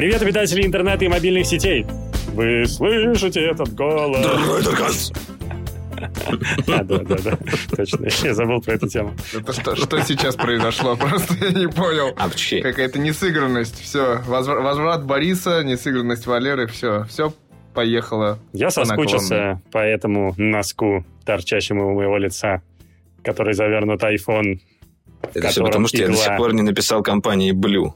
Привет, обитатели интернета и мобильных сетей. Вы слышите этот голос? Дройдеркаст! А, да, да, да. Точно, я забыл про эту тему. Это что, что сейчас произошло? Просто я не понял. А вообще, Какая-то несыгранность. Все, возврат, возврат Бориса, несыгранность Валеры, все, все поехало. Я по соскучился по этому носку, торчащему у моего лица, который завернут iPhone. это все потому, что я до игла. сих пор не написал компании Blue.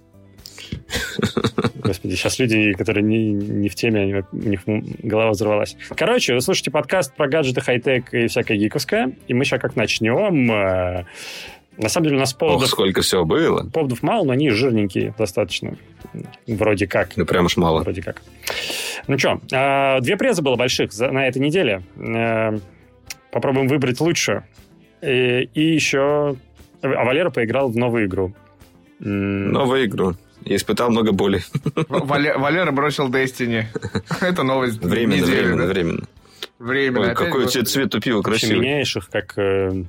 Господи, сейчас люди, которые не, не в теме, они- у них голова взорвалась. Короче, вы слушаете подкаст про гаджеты, хай-тек и всякое гиковское. И мы сейчас как начнем... э, На самом деле у нас Ох, поводов, сколько всего было. поводов мало, но они жирненькие достаточно. Вроде как. Ну, прям уж мало. Вроде как. Ну что, две презы было больших на этой неделе. Э, Попробуем выбрать лучшую. И, и еще... А Валера поиграл в новую игру. Новую игру. Я испытал много боли. В- Вале- Валера бросил Destiny. Это новость Временно, недели, временно, да? временно. Временно. Ой, какой у тебя цвет у пива красивый. меняешь их как, э,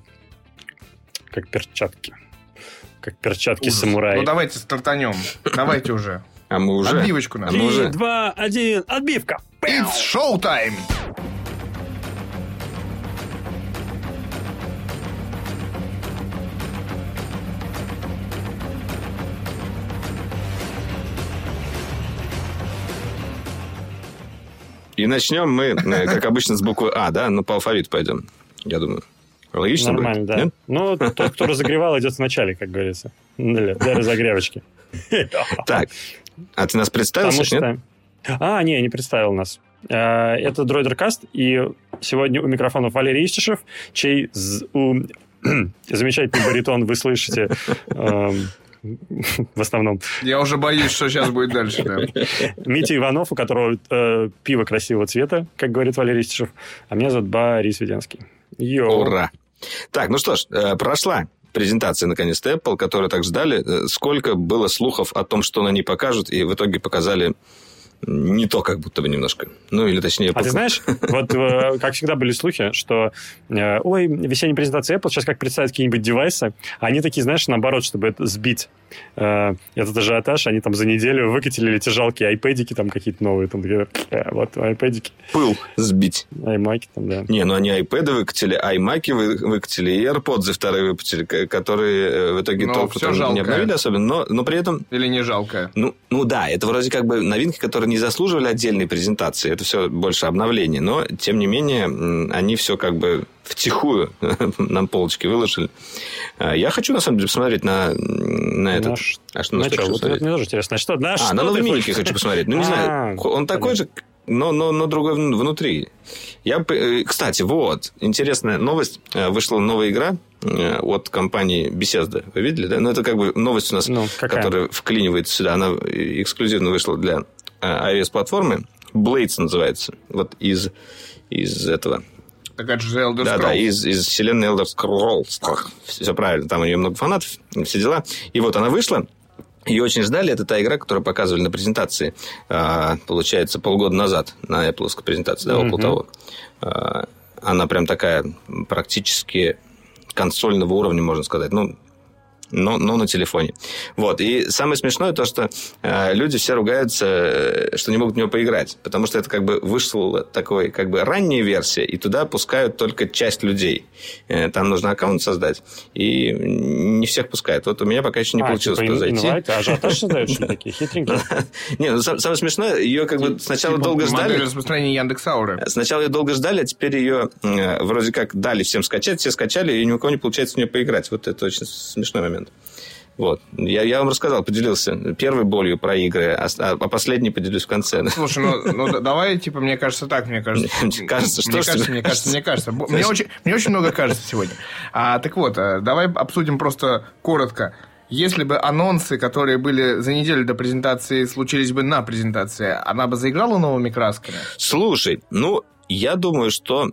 как перчатки. Как перчатки Ужас. самурая. Ну, давайте стартанем. Давайте уже. А мы уже... Отбивочку А надо. мы Три, два, один, отбивка! It's showtime! И начнем мы, э, как обычно, с буквы А, да? Ну, по алфавиту пойдем, я думаю. Логично Нормально, будет? да. Нет? Ну, тот, кто разогревал, идет вначале, как говорится. Для, для разогревочки. Так, а ты нас представился, Потому нет? что... А, не, не представил нас. Э, Это Дроидеркаст, и сегодня у микрофонов Валерий Истишев, чей замечательный баритон вы слышите эм, в основном. Я уже боюсь, что сейчас будет дальше. да. Митя Иванов, у которого э, пиво красивого цвета, как говорит Валерий Истишев, а меня зовут Борис Веденский. Йоу. Ура! Так, ну что ж, э, прошла презентация, наконец-то, Apple, которую так ждали. Э, Сколько было слухов о том, что на ней покажут, и в итоге показали не то, как будто бы немножко. Ну, или точнее... А ты знаешь, вот э, как всегда были слухи, что э, ой, весенняя презентация Apple, сейчас как представят какие-нибудь девайсы, а они такие, знаешь, наоборот, чтобы это сбить э, этот ажиотаж, они там за неделю выкатили эти жалкие айпэдики там какие-то новые, там такие, «Э, вот айпэдики, пыл сбить. аймаки там, да. Не, ну они iPad выкатили, вы- выкатили, и AirPods вторые выпустили, которые в итоге Но толку не обновили особенно, но, но при этом Или не жалко? Ну, ну да, это вроде как бы новинки, которые не заслуживали отдельной презентации. Это все больше обновление. Но, тем не менее, они все как бы втихую нам полочки выложили. А, Я хочу, на самом деле, посмотреть на, на этот... На ш- А что на Ну что что, вот это мне тоже интересно. Что, на А, что на хочешь? хочу посмотреть. Ну, не А, знаю, он такой же, но, но, но другой вн- внутри. Я, э, кстати, вот, интересная новость. Э, Вышла новая игра э, от компании Bethesda. Вы видели, да? Ну, это как бы новость у нас, Ну, какая? которая вклинивается сюда. Она эксклюзивно вышла для iOS-платформы. Blades называется. Вот из, из этого. Так это же Elder Да, да, из, из вселенной Elder Scrolls. Все правильно, там у нее много фанатов, все дела. И вот она вышла. Ее очень ждали. Это та игра, которую показывали на презентации, а, получается, полгода назад на Apple презентации, да, около Мгм. того. А, Она прям такая практически консольного уровня, можно сказать. Ну, но, но на телефоне. Вот. И самое смешное то, что э, люди все ругаются, э, что не могут в него поиграть. Потому что это как бы вышла такой как бы ранняя версия, и туда пускают только часть людей. Э, там нужно аккаунт создать. И не всех пускают. Вот у меня пока еще не А, получилось типа, зайти. инвайт, а ажиотаж создают, что такие хитренькие? Не, ну сам- самое смешное, ее как бы сначала Типа долго ждали. распространения Яндекс.Ауры. Сначала ее долго ждали, а теперь ее э, вроде как дали всем скачать, все скачали, и ни у кого не получается в нее поиграть. Вот это очень смешной момент. Вот. Я, я вам рассказал, поделился первой болью про игры, а, а, а последней поделюсь в конце. Слушай, ну, ну да- давай, типа, мне кажется так, мне кажется. Мне кажется, что мне кажется, мне кажется, мне кажется. Мне очень, мне очень много кажется сегодня. А, так вот, э, давай обсудим просто коротко. Если бы анонсы, которые были за неделю до презентации, случились бы на презентации, она бы заиграла новыми красками? Слушай, ну, я думаю, что,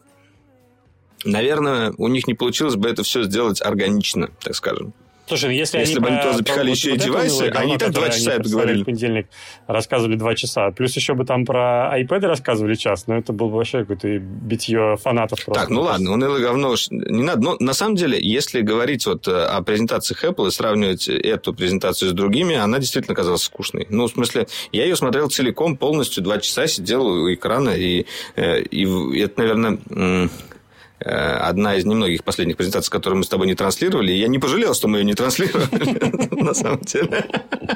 наверное, у них не получилось бы это все сделать органично, так скажем. Слушай, если, Если они бы они туда запихали вот- еще и вот это девайсы, унылое они и так говно, два часа это говорили. понедельник рассказывали два часа. Плюс еще бы там про iPad рассказывали час, но это было бы вообще какое-то битье фанатов просто. Так, ну ладно, унылое говно уж не надо. Но на самом деле, если говорить вот э, о презентациях Apple и сравнивать эту презентацию с другими, она действительно казалась скучной. Ну, в смысле, я ее смотрел целиком, полностью, два часа сидел у экрана, и, э, и это, наверное, одна из немногих последних презентаций, которые мы с тобой не транслировали. И я не пожалел, что мы ее не транслировали, на самом деле.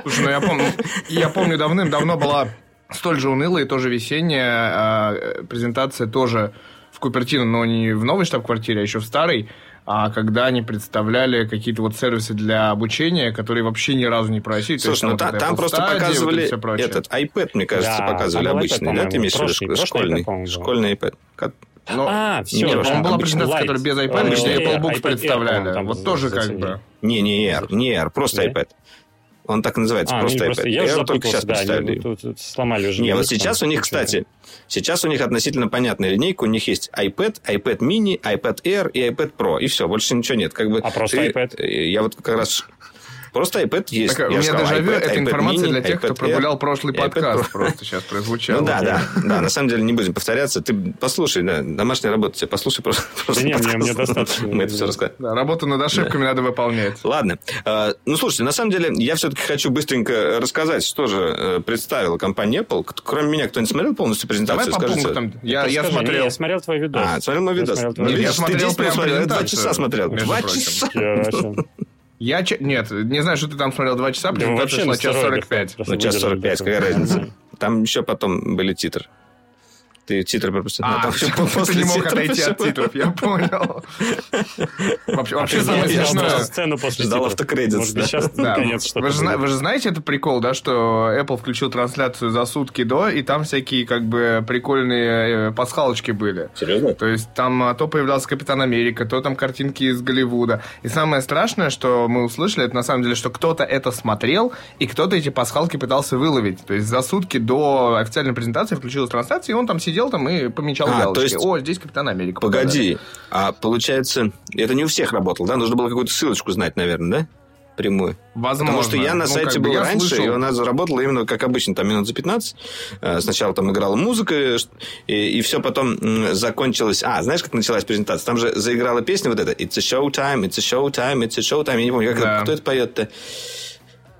Слушай, ну я помню, я помню давным-давно была столь же унылая и тоже весенняя а, презентация тоже в Купертино, но не в новой штаб-квартире, а еще в старой, а когда они представляли какие-то вот сервисы для обучения, которые вообще ни разу не просили. Слушай, ну там та- вот там просто вот показывали это прочее. этот iPad, мне кажется, Да, показывали там был iPad, обычный, да? Ты имеешь в виду школьный? iPad. Школьный iPad. Но- А, Не все. прошлый, по-моему, была презентация, которая без Э, iPad, где Air, Apple Books представляли. Вот тоже как бы... Не, не Air, не Air, просто iPad. Он так и называется, А, ну, просто iPad. просто я Air только сейчас да, представили. тут сломали уже. Не, вот сейчас там, у них, кстати, сейчас у них относительно понятная линейка. У них есть iPad, iPad mini, iPad Air и iPad Pro. И все, больше ничего нет. Как бы А просто ты- iPad? э, Я вот как раз... Просто iPad есть. Так, у Я меня сказал, дежавю, iPad, это iPad информация mini, для тех, кто iPad Air прогулял прошлый и iPad подкаст. Просто сейчас прозвучало. Ну да, да, да, на самом деле не будем повторяться. Ты послушай, да, домашняя работа, тебе послушай просто. просто не, мне- достаточно. Мы это все рассказали. Да, работу над ошибками надо выполнять. Ладно. Э, Ну, слушайте, на самом деле, я все-таки хочу быстренько рассказать, что же э, представила компания Apple. Кроме меня, кто-нибудь смотрел полностью Давай презентацию? по Скажите. пунктам. Я, смотрел. я смотрел твой видос. А, смотрел мой видос? Ну, Нет, я смотрел прям смотрел, я два презентацию, часа смотрел. Два часа. Я нет, не знаю, что ты там смотрел два часа, Да презентация вообще шла на час стероидах 45. просто Ну, час выдержали 45, такое. какая разница? Там еще потом были титры. Ты титры пропустил. А, там ты не мог отойти от титров, я понял. Вообще, А самое смешное... сцену после Ждал автокредит, Может быть, да? сейчас Да. наконец что-то Вы же, знаете этот прикол, да, что Apple включил трансляцию за сутки до, и там всякие как бы прикольные э, пасхалочки были. Серьезно? То есть там а, то появлялся Капитан Америка, то там картинки из Голливуда. И самое страшное, что мы услышали, это на самом деле, что кто-то это смотрел, и кто-то эти пасхалки пытался выловить. То есть за сутки до официальной презентации включилась трансляция, и он там сидел там и помечал А, галочки. есть- О, здесь Капитан Америка. показали. Погоди, а получается, это не у всех работало, да? Нужно было какую-то ссылочку знать, наверное, да? Прямую. Возможно. Потому что я на Ну, сайте был раньше, слышал. и у нас заработала именно, как обычно, там минут за 15. Э, Сначала там играла музыка, ш- и, все потом закончилось... А, знаешь, как началась презентация? Там же заиграла песня вот эта «It's a show time, it's a show time, it's a show time». Я не помню, как Да. это- кто это поет-то?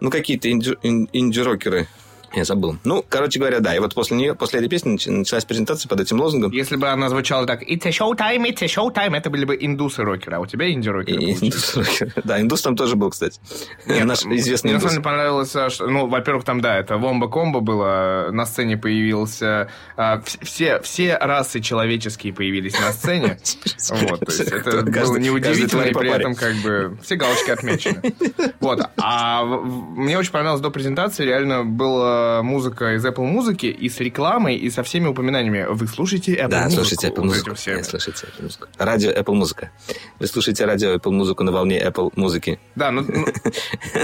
Ну, какие-то инди- ин- инди-рокеры. Я забыл. Ну, короче говоря, да. И вот после нее, после этой песни нач- началась презентация под этим лозунгом. Если бы она звучала так «It's a show time, it's a show time», это были бы индусы-рокеры, а у тебя инди-рокеры. Индус-рокеры. Да, индус там тоже был, кстати. Наш известный Мне на индус. самом деле понравилось, а, что, ну, во-первых, там, да, это вомба-комбо было, на сцене появился, а, вс- все, все расы человеческие появились на сцене, вот, то есть это было неудивительно, и при этом как бы все галочки отмечены. Вот, а мне очень понравилось до презентации, реально была музыка из Apple музыки, и с рекламой, и со всеми упоминаниями. Вы слушаете Apple Да, музыку? слушайте Apple музыку. Нет, слушайте Apple музыку. Радио Apple музыка. Вы слушаете радио Apple музыку на волне Apple музыки. Да, ну, ну,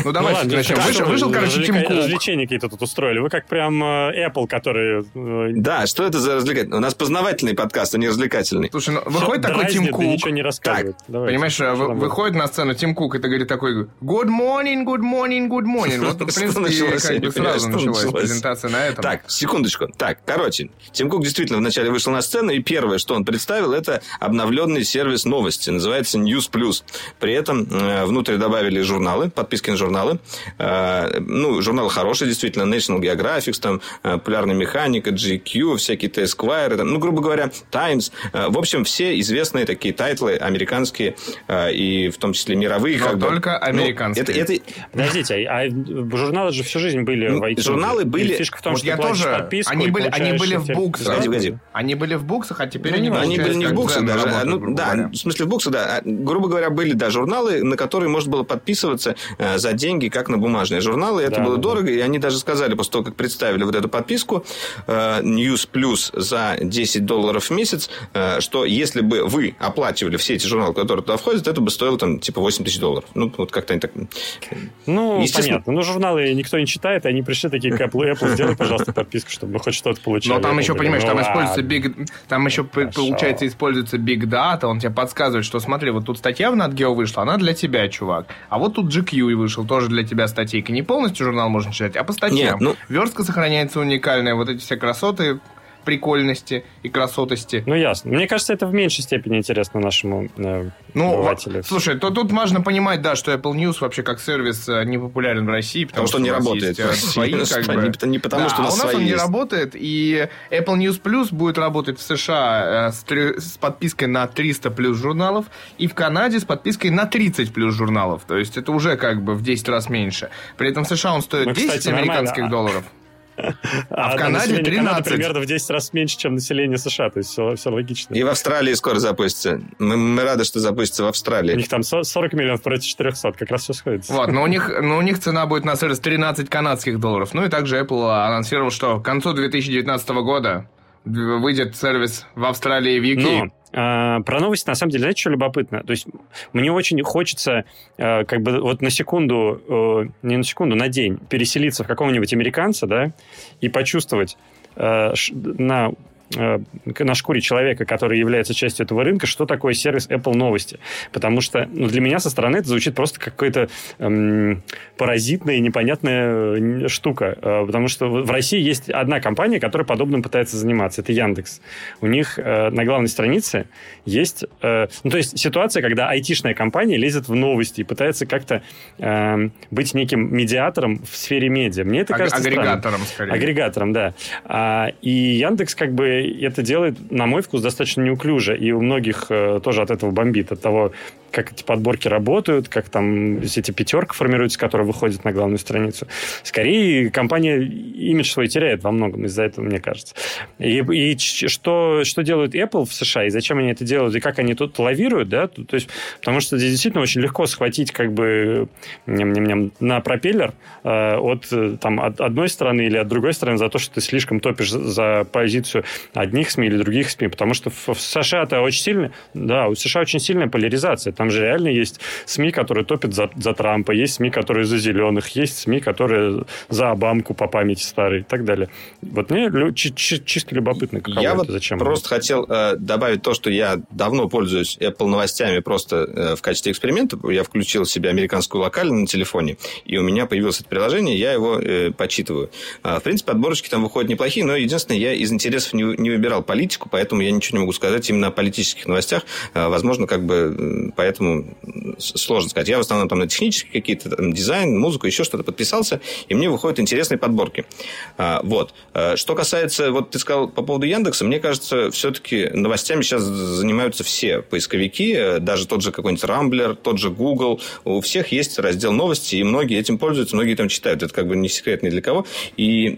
ну давайте ладно, начнем. Вышел, вы вышел, короче, Тим Кук. Развлечения какие-то тут устроили. Вы как прям э, Apple, который... э, Да, что это за развлекательный? У нас познавательный подкаст, а не развлекательный. Слушай, ну выходит такой Тим да Кук. ничего не рассказывает. Давайте, Понимаешь, выходит на сцену Тим Кук, и ты говорит такой Good morning, good morning, good morning. Вот, в принципе, началось? Я как бы сразу что началось. презентация на этом. Так, секундочку. Так, короче, Тим Кук действительно вначале вышел на сцену, и первое, что он представил, это обновленный сервис новости. Называется News Plus. При этом э, внутрь добавили журналы, подписки на журналы. Э, ну, журналы хорошие, действительно. National Geographic, там, э, Популярная механика, GQ, всякие-то Esquire, там, ну, грубо говоря, Times. Э, в общем, все известные такие тайтлы американские, э, и в том числе мировые. Но как бы. только Ну, американские. это, это, Подождите, а, а журналы же всю жизнь были Ну, в iTunes. журналы И были- Фишка в том, Вот что я тоже... подписку Они были, они были в Books. Погоди, погоди. Они были в Books, а теперь Ну, они. Они были не в буксах буксы даже. а, ну, да, в смысле в буксах, да. А, Грубо говоря, были, да, журналы, на которые можно было подписываться э, за деньги, как на бумажные журналы. Это Да, было да, дорого, и они даже сказали, после того, как представили вот эту подписку э, News Plus за 10 долларов в месяц, э, что если бы вы оплачивали все эти журналы, которые туда входят, это бы стоило там типа 8 тысяч долларов. Ну, вот как-то они так... Ну, понятно. Ну, журналы никто не читает, и они пришли такие, Apple, Apple сделай, пожалуйста, подписку, чтобы мы хоть что-то получали. Но там еще, понимаешь, Ну там ладно. используется big, там еще Хорошо. получается используется big data, он тебе подсказывает, что смотри, вот тут статья в NatGeo вышла, она для тебя, чувак. А вот тут GQ вышел, тоже для тебя статейка. Не полностью журнал можно читать, а по статьям. Нет, ну- Верстка сохраняется уникальная, вот эти все красоты, прикольности и красотости. Ну, ясно. Мне кажется, это в меньшей степени интересно нашему э, Ну, обывателю. слушай, то тут важно понимать, да, что Apple News вообще как сервис э, не популярен в России, потому, Потому что он не нас работает есть, э, свои, как что бы. не- не потому, Да, что у нас а у нас свои он не есть. работает, и Apple News Plus будет работать в США э, с, трё- с подпиской на 300 плюс журналов, и в Канаде с подпиской на 30 плюс журналов. То есть это уже как бы в 10 раз меньше. При этом в США он стоит Ну, 10 кстати, нормально. американских А- долларов. А, в да, Канаде население Канады 13. примерно в 10 раз меньше, чем население США. То есть все, все логично. И в Австралии скоро запустится. Мы, мы рады, что запустится в У Австралии. них там со- 40 миллионов против 400. Как раз все сходится. Вот, но у них, но у них цена будет на сервис 13 канадских долларов. Ну и также Apple анонсировал, что к концу 2019 года выйдет сервис в Австралии и в UK. Но а, про новости, на самом деле, знаете, что любопытно? То есть мне очень хочется э, как бы вот на секунду, э, не на секунду, на день переселиться в какого-нибудь американца, да, и почувствовать э, на на шкуре человека, который является частью этого рынка, что такое сервис Apple новости. Потому что ну, для меня со стороны это звучит просто как какая-то эм, паразитная и непонятная э, штука. Э, потому что в России есть одна компания, которая подобным пытается заниматься. Это Яндекс. У них э, на главной странице есть... э, ну, то есть ситуация, когда айтишная компания лезет в новости и пытается как-то эм, быть неким медиатором в сфере медиа. Мне это кажется странным. агрегатором, скорее. Агрегатором, да. А, и Яндекс как бы это делает, на мой вкус, достаточно неуклюже. И у многих э, тоже от этого бомбит, от того, как эти подборки работают, как там эти пятерка формируются, которые выходят на главную страницу. Скорее, компания имидж свой теряет во многом из-за этого, мне кажется. И, и что, что делают Apple в США, и зачем они это делают, и как они тут лавируют, да, то, есть, потому что здесь действительно очень легко схватить как бы ням-ням-ням, на пропеллер э, от э, там, от одной стороны или от другой стороны за то, что ты слишком топишь за позицию одних СМИ или других СМИ, потому что в, в США-то очень сильно, да, у США очень сильная поляризация, там же реально есть СМИ, которые топят за, за Трампа, есть СМИ, которые за зеленых, есть СМИ, которые за Обамку по памяти старой и так далее. Вот мне чисто любопытно, каково Я это, вот зачем. просто хотел э, добавить то, что я давно пользуюсь Apple новостями просто э, в качестве эксперимента. Я включил себе американскую локаль на телефоне, и у меня появилось это приложение, я его э, почитываю. А, в принципе, подборочки там выходят неплохие, но единственное, я из интересов не, не выбирал политику, поэтому я ничего не могу сказать именно о политических новостях. А, возможно, как бы поэтому сложно сказать. Я в основном там на технические какие-то, там, дизайн, музыку, еще что-то подписался, и мне выходят интересные подборки. А, вот. А, Что касается, вот ты сказал по поводу Яндекса, мне кажется, все-таки новостями сейчас занимаются все поисковики, э, даже тот же какой-нибудь Рамблер, тот же Google. У всех есть раздел новости, и многие этим пользуются, многие там читают. Это как бы не секрет ни для кого. И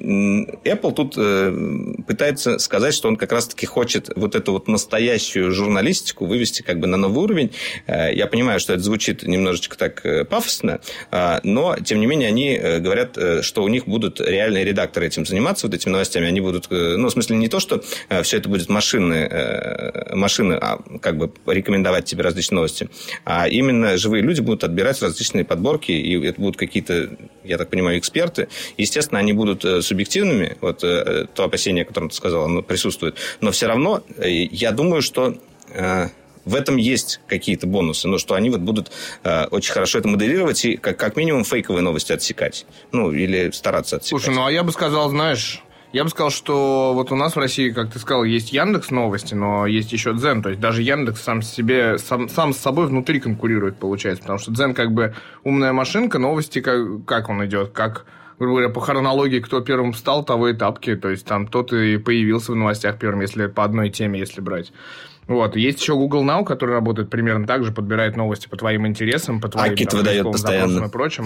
Apple тут э, пытается сказать, что он как раз-таки хочет вот эту вот настоящую журналистику вывести как бы на новый уровень. Э, Я понимаю, что это звучит немножечко так э, пафосно, а, но, тем не менее, они э, говорят, э, что у них будут реальные редакторы этим заниматься, вот этими новостями. Они будут, э, ну, в смысле, не то, что все это будет машины, э, машины а, как бы рекомендовать тебе различные новости, а именно живые люди будут отбирать различные подборки, и это будут какие-то, я так понимаю, эксперты. Естественно, они будут э, субъективными, вот э, то опасение, о котором ты сказал, оно присутствует. Но все равно э, я думаю, что э, в этом есть какие-то бонусы, но что они вот будут э, очень хорошо это моделировать и как, как минимум фейковые новости отсекать. Ну, или стараться отсекать. Слушай, ну а я бы сказал, знаешь, я бы сказал, что вот у нас в России, как ты сказал, есть Яндекс новости, но есть еще Дзен. То есть даже Яндекс сам себе, сам, сам с собой внутри конкурирует, получается. Потому что Дзен как бы умная машинка, новости как, как он идет, как грубо говоря, по хронологии, кто первым встал, того и тапки. То есть там тот и появился в новостях первым, если по одной теме, если брать. Вот. Есть еще Google Now, который работает примерно так же, подбирает новости по твоим интересам, по твоим Акит выдает постоянно. запросам и прочим.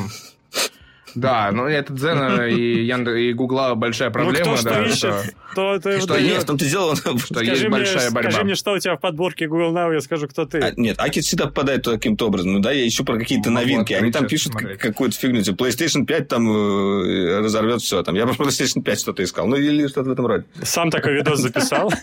Да, ну это Дзена и Яндекс и Гугла большая проблема, ну, кто да. что ищет, что- то это и что. Нет, в том-то дело, он- что есть Скажи мне, большая борьба. скажи мне, что у тебя в подборке Google Now, я скажу, кто ты. А, Нет, Акит всегда попадает каким-то образом. Ну да, я ищу про какие-то Могу новинки. Они там пишут какую-то фигню. Типа PlayStation 5 там э, разорвет все. Там. Я про PlayStation 5 что-то искал. Ну или что-то в этом роде. Сам такой видос записал.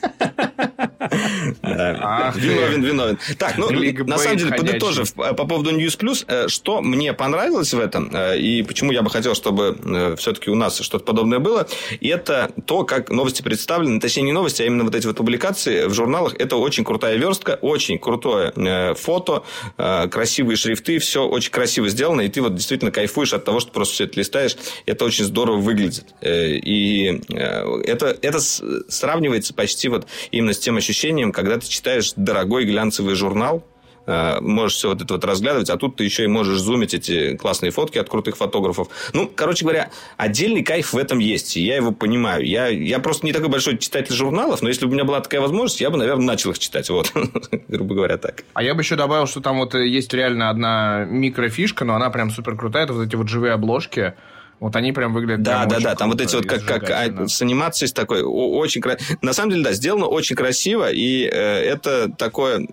Виновен, виновен. Так, ну, на самом деле, подытожив по поводу News Plus, что мне понравилось в этом, и почему я бы хотел, чтобы все-таки у нас что-то подобное было, это то, как новости представлены, точнее, не новости, а именно вот эти вот публикации в журналах. Это очень крутая верстка, очень крутое фото, красивые шрифты, все очень красиво сделано, и ты вот действительно кайфуешь от того, что просто все это листаешь. Это очень здорово выглядит. И это, это сравнивается почти вот именно с тем ощущением, когда ты читаешь дорогой глянцевый журнал, э, можешь все вот это вот разглядывать, а тут ты еще и можешь зумить эти классные фотки от крутых фотографов. Ну, короче говоря, отдельный кайф в этом есть, и я его понимаю. Я, я просто не такой большой читатель журналов, но если бы у меня была такая возможность, я бы, наверное, начал их читать, вот, грубо говоря, так. А я бы еще добавил, что там вот есть реально одна микрофишка, но она прям супер крутая, это вот эти вот живые обложки, вот они прям выглядят. Да, да, да. Там вот эти вот как, как а, с анимацией с такой очень красиво. На самом деле, да, сделано очень красиво, и э, это такое э,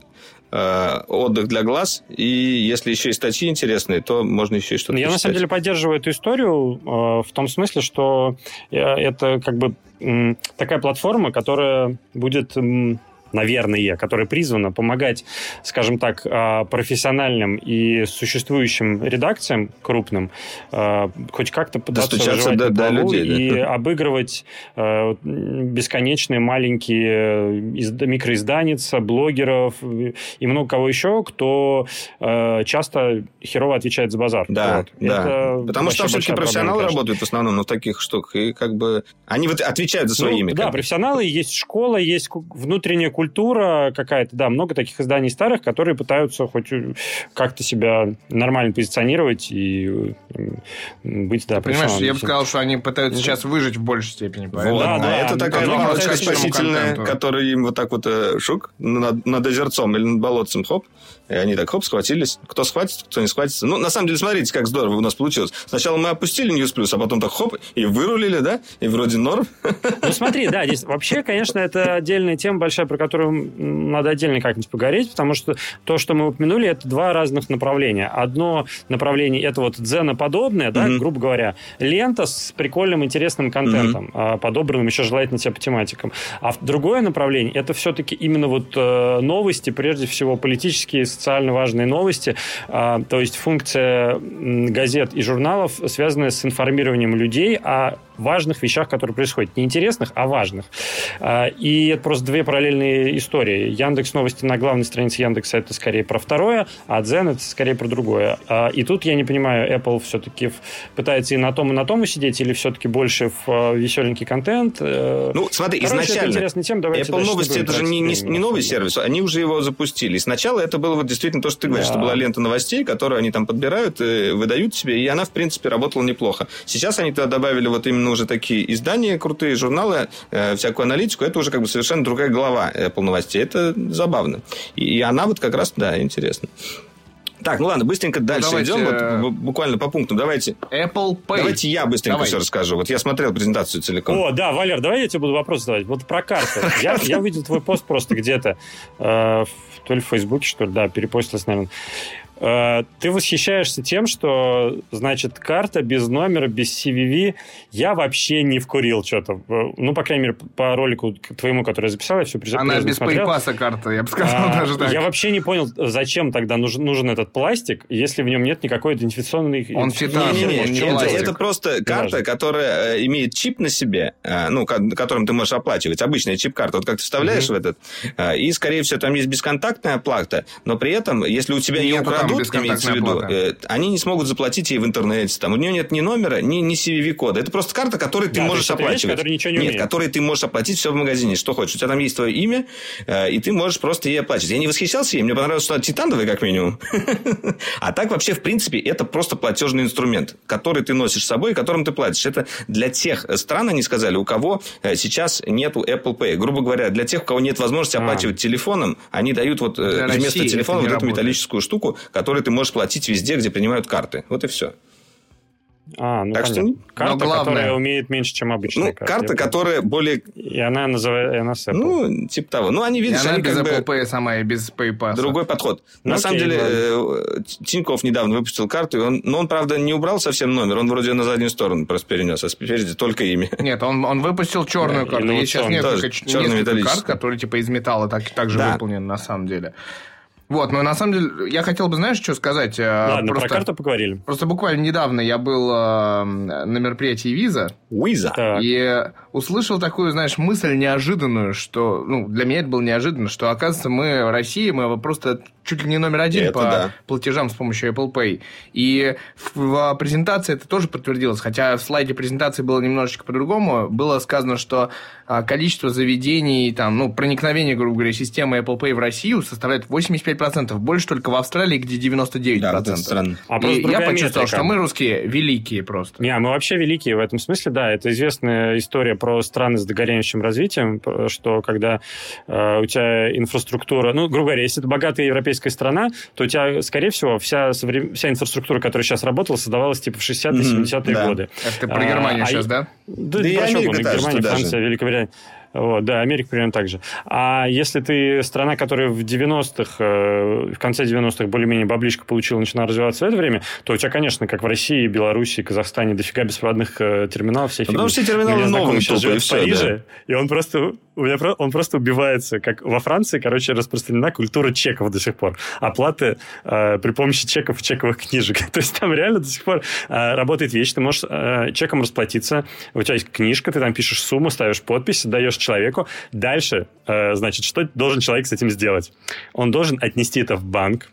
отдых для глаз. И если еще и статьи интересные, то можно еще и что-то Я почитать. на самом деле поддерживаю эту историю э, в том смысле, что э, это как бы э, такая платформа, которая будет... Э, наверное, которая призвана помогать, скажем так, а, профессиональным и существующим редакциям крупным а, хоть как-то пытаться выживать до, до людей, и да. обыгрывать а, бесконечные маленькие микроизданица, блогеров и много кого еще, кто часто херово отвечает за базар. Да, вот. да. Это Потому что там все-таки профессионалы проблема, работают в основном на таких штуках, и как бы они вот отвечают за свои ну, имя. Да, профессионалы, есть школа, есть внутренняя культура, культура какая-то, да, много таких изданий старых, которые пытаются хоть как-то себя нормально позиционировать и быть, да, Понимаешь, я бы сказал, что они пытаются сейчас выжить в большей степени. Поэтому... Вот, да, да, это такая палочка спасительная, которая им вот так вот э, шук над, над озерцом или над болотцем, хоп, и они так, хоп, схватились. Кто схватится, кто не схватится. Ну, на самом деле, смотрите, как здорово у нас получилось. Сначала мы опустили News Plus, а потом так, хоп, и вырулили, да? И вроде норм. Ну, смотри, да, здесь вообще, конечно, это отдельная тема большая, про которую надо отдельно как-нибудь поговорить, потому что то, что мы упомянули, это два разных направления. Одно направление, это вот дзеноподобное, да, mm-hmm. грубо говоря, лента с прикольным, интересным контентом, mm-hmm. подобранным еще желательно тебе по тематикам. А другое направление, это все-таки именно вот э, новости, прежде всего политические, социально важные новости, а, то есть функция газет и журналов, связанная с информированием людей о важных вещах, которые происходят. Не интересных, а важных. А, и это просто две параллельные истории. Яндекс Новости на главной странице Яндекса это скорее про второе, а Дзен это скорее про другое. А, и тут я не понимаю, Apple все-таки пытается и на том, и на том усидеть, или все-таки больше в а, веселенький контент? Э, ну, смотри, Короче, изначально это тема, Apple Новости это же не, не, не новый сервис, они уже его запустили. Сначала это было вот действительно то, что ты говоришь, да. что была лента новостей, которую они там подбирают, выдают себе, и она, в принципе, работала неплохо. Сейчас они туда добавили вот именно уже такие издания крутые, журналы, э, всякую аналитику, это уже как бы совершенно другая глава Apple новостей. Это забавно. И, и она вот как раз, да, интересна. Так, ну ладно, быстренько ну, дальше давайте, идем, вот, э, буквально по пунктам. Давайте. Apple Pay. Давайте я быстренько давайте. все расскажу. Вот я смотрел презентацию целиком. О, да, Валер, давай я тебе буду вопрос задавать. Вот про карты. Я, я увидел твой пост просто где-то, э, то ли в Фейсбуке, что ли, да, перепостилось, наверное. Э, ты восхищаешься тем, что, значит, карта без номера, без CVV. Я вообще не вкурил что-то. Э, ну, по крайней мере, по ролику твоему, который я записал, я все Она без пейпаса карта, я бы сказал а, даже так. Я вообще не понял, зачем тогда нужен, нужен этот пластик, если в нем нет никакой идентификационной... Он фитан, не, не, не, это, это просто карта, Важно. которая э, имеет чип на себе, ну, которым ты можешь оплачивать. Обычная чип-карта. Вот как ты вставляешь mm-hmm. в этот, и, скорее всего, там есть бесконтактная оплата, но при этом, если у тебя ее украдут, крадут, имеется в виду, э, они не смогут заплатить ей в интернете. Там, у нее нет ни номера, ни, ни CVV-кода. Это просто карта, которой ты да, можешь оплачивать. Вещь, ничего не нет, которой ты можешь оплатить все в магазине, что хочешь. У тебя там есть твое имя, э, и ты можешь просто ей оплачивать. Я не восхищался ей, мне понравилось, что она титановая, как минимум. А так вообще, в принципе, это просто платежный инструмент, который ты носишь с собой, которым ты платишь. Это для тех стран, они сказали, у кого э, сейчас нету Apple Pay. Грубо говоря, для тех, у кого нет возможности а. оплачивать телефоном, они дают вот вместо телефона вот эту металлическую штуку, которую ты можешь платить везде, где принимают карты. Вот и все. А, ну Так что понятно. Карта, Но главное- которая умеет меньше, чем обычная Ну, карта, которая более... И она называется... и она с Apple. Ну, типа того. Ну, они, И видишь, она они без как Apple бы... Pay сама и без PayPass. Другой подход. Ну, На окей, самом деле, ладно. э, Тиньков недавно выпустил карту, и он, но он, правда, не убрал совсем номер, он вроде на заднюю сторону просто перенес, а спереди только имя. Нет, он, он выпустил черную Да, карту. Есть сейчас несколько, тоже, несколько карт, которые типа из металла так, так же Да. выполнены на самом деле. Вот, но на самом деле, я хотел бы, знаешь, что сказать? Э, Ладно, просто, про карту поговорили. просто буквально недавно я был э, на мероприятии Уиза. Так. и услышал такую, знаешь, мысль неожиданную, что, ну, для меня это было неожиданно, что, оказывается, мы, Россия, мы просто чуть ли не номер один Это по да. платежам с помощью Apple Pay. И в, в презентации это тоже подтвердилось, хотя в слайде презентации было немножечко по-другому. Было сказано, что а, количество заведений, там, ну, проникновение, грубо говоря, системы Apple Pay в Россию составляет 85%. Больше только в Австралии, где 99%. Да, это странно. А И я почувствовал, метрика. что мы русские великие просто. Не, мы вообще великие в этом смысле, да. Это известная история про страны с догоряющим развитием, что когда э, у тебя инфраструктура... Ну, грубо говоря, если это богатая европейская страна, то у тебя, скорее всего, вся, совре- вся инфраструктура, которая сейчас работала, создавалась типа в 60-е, Мгм, 70-е да. годы. Это ты про А, Германию а сейчас, да? Да, Да и про Америка Германия, даже. Франция, Великобритания. Вот, да, Америка примерно так же. А если ты страна, которая в 90-х, э, в конце 90-х более-менее баблишко получила, начала развиваться в это время, то у тебя, конечно, как в России, Беларуси, Казахстане, дофига беспроводных э, терминалов, вся Ну, потому фигня. что терминалы новые сейчас живет в Париже, и он просто, у меня, он просто убивается. Как во Франции, короче, распространена культура чеков до сих пор. Оплаты э, при помощи чеков и чековых книжек. То есть там реально до сих пор э, работает вещь. Ты можешь э, чеком расплатиться. У тебя есть книжка, ты там пишешь сумму, ставишь подпись, даешь человеку. Дальше, э, значит, что должен человек с этим сделать? Он должен отнести это в банк,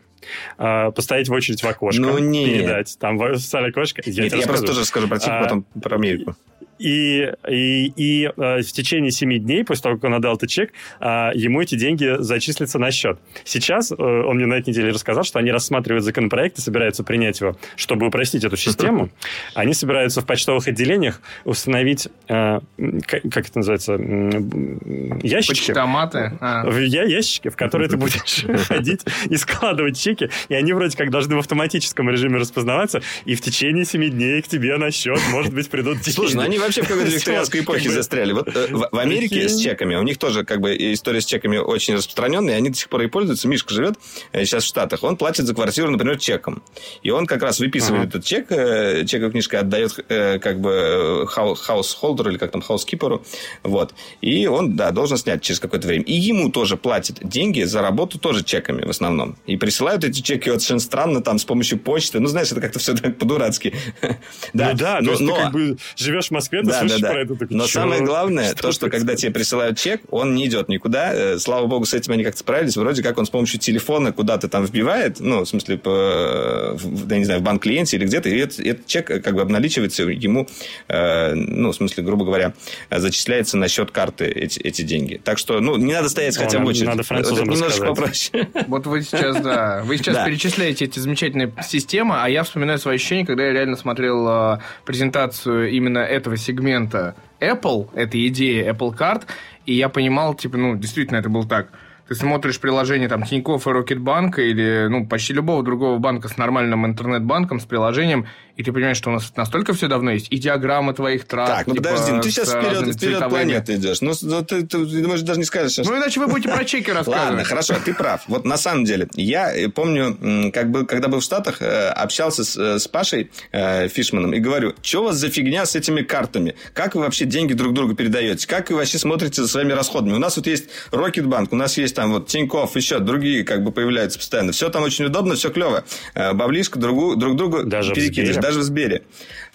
э, поставить в очередь в окошко, Ну, нет. передать. Там в окошко. Я, Нет, я просто тоже расскажу про Тинькофф, А, потом про Америку. И, и, и э, в течение 7 дней, после того, как он отдал этот чек, э, ему эти деньги зачислятся на счет. Сейчас э, он мне на этой неделе рассказал, что они рассматривают законопроект и собираются принять его, чтобы упростить эту систему. Они собираются в почтовых отделениях установить, э, как, как это называется, м, ящички. Почтоматы. А. В я- ящики, в которые ты будешь ходить и складывать чеки, и они вроде как должны в автоматическом режиме распознаваться, и в течение 7 дней к тебе на счет, может быть, придут деньги. Слушай, ну они вообще в какой-то викторианской эпохе застряли. Вот э, в, Америке с чеками, у них тоже как бы история с чеками очень распространенная, и они до сих пор и пользуются. Мишка живет э, сейчас в Штатах, он платит за квартиру, например, чеком. И он как раз выписывает этот чек, э, чековая книжка отдает э, как бы э, hou- householder у или как там, housekeeper у, вот. И он, да, должен снять через какое-то время. И ему тоже платят деньги за работу тоже чеками в основном. И присылают эти чеки совершенно странно, там, с помощью почты. Ну, знаешь, это как-то все так по-дурацки. Ну да, но- есть ты но- как бы живешь в Москве, ты да, да, слышишь да. про это. такой, Но «Чё? самое главное, то, что происходит?» когда тебе присылают чек, он не идет никуда. Э, Слава богу, с этим они как-то справились. Вроде как он с помощью телефона куда-то там вбивает, ну, в смысле, по, в- да, не знаю, в банк клиенте или где-то, и этот, этот чек э, как бы обналичивается ему, э, ну, в смысле, грубо говоря, зачисляется на счет карты эти, эти деньги. Так что, ну, не надо стоять О, хотя бы очередь. надо французам немножечко рассказать. попроще. Вот вы сейчас, да, вы сейчас Да. перечисляете эти замечательные системы, а я вспоминаю свои ощущения, когда я реально смотрел э, презентацию именно этого сегмента Apple, этой идеи Apple Card, и я понимал, типа, ну, действительно, это было так. Ты смотришь приложение там Тинькофф и Рокетбанка или, ну, почти любого другого банка с нормальным интернет-банком, с приложением, и ты понимаешь, что у нас настолько все давно есть, и диаграммы твоих трат. Так, ну типа, подожди, ну ты сейчас вперед, вперед планеты идешь. Ну, ну, ты, ты, ты, может, даже не скажешь, что Ну, иначе вы будете про чеки рассказывать. Ладно, хорошо, ты прав. Вот на самом деле, я э, помню, как бы, когда был в Штатах, э, общался с, э, с Пашей э, Фишманом и говорю, что у вас за фигня с этими картами? Как вы вообще деньги друг другу передаете? Как вы вообще смотрите за своими расходами? У нас вот есть Рокетбанк, у нас есть там вот Тинькофф, еще другие как бы появляются постоянно. Все там очень удобно, все клево. Э, Баблишко другу, друг другу Даже в перекидываешь, Сбере? даже в Сбере.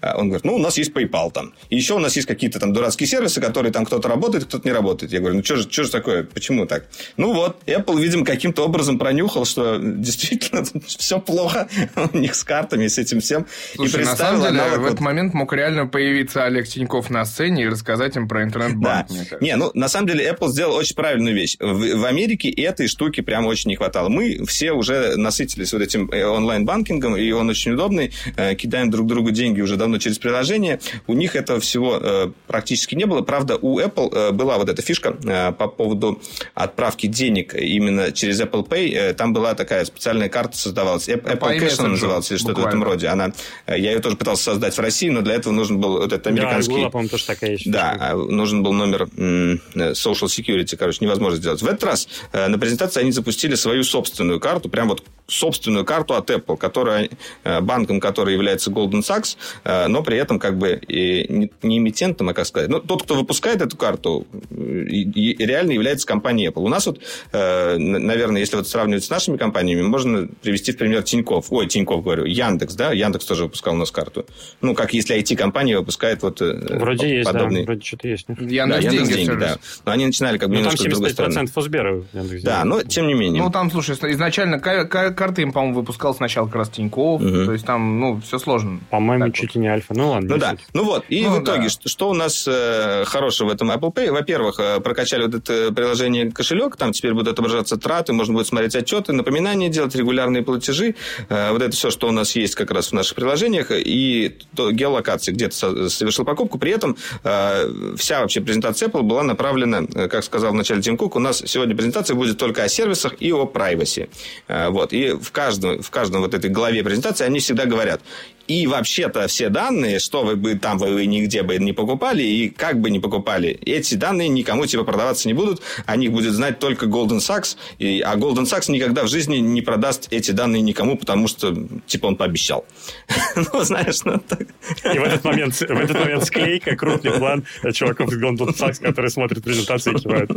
А Он говорит, ну, у нас есть PayPal там. И еще у нас есть какие-то там дурацкие сервисы, которые там кто-то работает, кто-то не работает. Я говорю, ну, что же, что же такое? Почему так? Ну, вот, Apple, видимо, каким-то образом пронюхал, что действительно все плохо у них с картами, с этим всем. Слушай, и на самом деле, аналог в этот момент мог реально появиться Олег Тиньков на сцене и рассказать им про Да. интернет-банк. кажется. Не, ну, на самом деле, Apple сделал очень правильную вещь. В, в Америке Америке этой штуки прям очень не хватало. Мы все уже насытились вот этим э, онлайн-банкингом, и он очень удобный. Э, кидаем друг другу деньги уже давно через приложение. У них этого всего э, практически не было. Правда, у Apple была вот эта фишка по поводу отправки денег именно через Apple Pay. Там была такая специальная карта создавалась. Apple Cash она называлась, или что-то в этом роде. Она, я ее тоже пытался создать в России, но для этого нужен был вот этот американский... Да, была, по-моему, тоже такая есть. Да, нужен был номер Social Security, короче, невозможно сделать. В этот раз на презентации они запустили свою собственную карту, прям вот собственную карту от Apple, которая э, банком, который является Goldman Sachs, э, но при этом как бы и не эмитентом, а как сказать, ну, тот, кто выпускает эту карту, и реально является компанией Apple. У нас вот, э, наверное, если вот сравнивать с нашими компаниями, можно привести в пример Тиньков. Ой, Тиньков, говорю, Яндекс, да? Яндекс тоже выпускал у нас карту. Ну, как если IT-компания выпускает вот Вроде есть, подобный... да, вроде что-то есть. Яндекс, да, Яндекс деньги, деньги да. Но они начинали как бы ну, немножко с другой стороны. там 75% Фосбера Яндекс Да, но тем не менее. Ну, там, слушай, изначально карты им, по-моему, выпускал сначала как раз Тиньков, угу. то есть там, ну, все сложно. По-моему, чуть ли не альфа. Ну, ладно. Ну, да. Ну, вот. И ну, в итоге, да. что, что у нас э, хорошего в этом Apple Pay? Во-первых, э, прокачали вот это приложение кошелек, там теперь будут отображаться траты, можно будет смотреть отчеты, напоминания делать, регулярные платежи. Э, вот это все, что у нас есть как раз в наших приложениях. И то, геолокации где-то совершил покупку. При этом э, вся вообще презентация Apple была направлена, э, как сказал в начале Тим Кук, у нас сегодня презентация будет только о сервисах и о privacy. Э, вот. И в каждом, в каждом вот этой главе презентации они всегда говорят, и вообще-то все данные, что вы бы там вы нигде бы не покупали, и как бы не покупали, эти данные никому типа продаваться не будут, о них будет знать только Goldman Sachs, и, а Goldman Sachs никогда в жизни не продаст эти данные никому, потому что типа он пообещал. Ну, знаешь, ну так. И в этот момент, в этот момент склейка, крупный план чуваков из Goldman Sachs, которые смотрят презентации и кивают.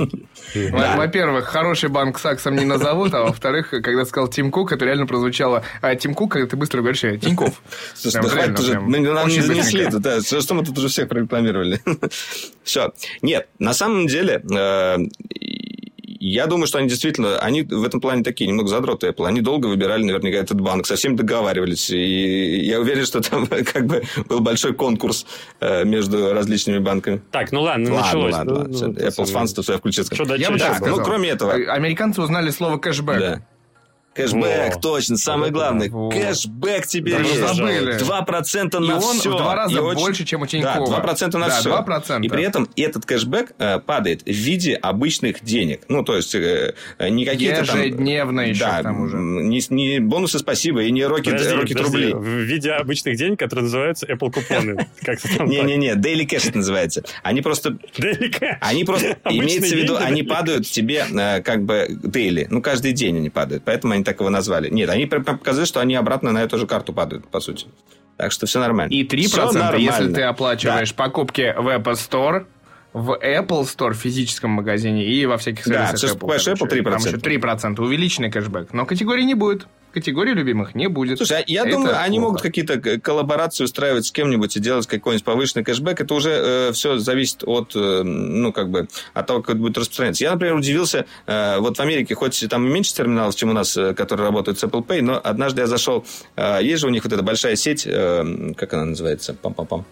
Во-первых, хороший банк Саксом не назовут, а во-вторых, когда сказал Тим Кук, это реально прозвучало. А Тим Кук, когда ты быстро говоришь, Тиньков. Слушай, да хватит уже, мы, нам не занесли это, да, что мы тут уже всех прорекламировали. Все. Нет, на самом деле, э, я думаю, что они действительно, они в этом плане такие, немного задроты Apple. Они долго выбирали наверняка этот банк, совсем договаривались. И я уверен, что там как бы был большой конкурс э, между различными банками. Так, ну ладно, ладно началось. Ладно, ладно. Ну, Apple Fans, то я включил. Что я бы да, ну, кроме этого. Американцы узнали слово кэшбэк. Да. Кэшбэк, О, точно, самое главное. О. Кэшбэк тебе Даже есть. забыли. 2% на и он все. в два раза и очень... больше, чем у Тинькова. Да, 2% на да, все. 2%. И при этом этот кэшбэк э, падает в виде обычных денег. Ну, то есть, э, не какие-то там... Ежедневно еще да, там уже. Не, не бонусы спасибо и не роки, роки рублей. В виде обычных денег, которые называются Apple купоны. Не-не-не, Daily Cash называется. Они просто... Daily Cash. Они просто... Имеется в виду, они падают тебе э, как бы daily. Ну, каждый день они падают. Поэтому они так его назвали. Нет, они показали, что они обратно на эту же карту падают, по сути. Так что все нормально. И 3%, все если ты оплачиваешь да. покупки в Apple Store, в Apple Store в физическом магазине и во всяких сервисах да, Apple. Apple 3%. Там еще 3%, увеличенный кэшбэк. Но категории не будет категории любимых не будет. Слушай, а я это думаю, плохо. они могут какие-то коллаборации устраивать с кем-нибудь и делать какой-нибудь повышенный кэшбэк. Это уже э, все зависит от, э, ну, как бы, от того, как это будет распространяться. Я, например, удивился, э, вот в Америке, хоть там меньше терминалов, чем у нас, э, которые работают с Apple Pay, но однажды я зашел, э, есть же у них вот эта большая сеть, э, как она называется? Пам-пам-пам.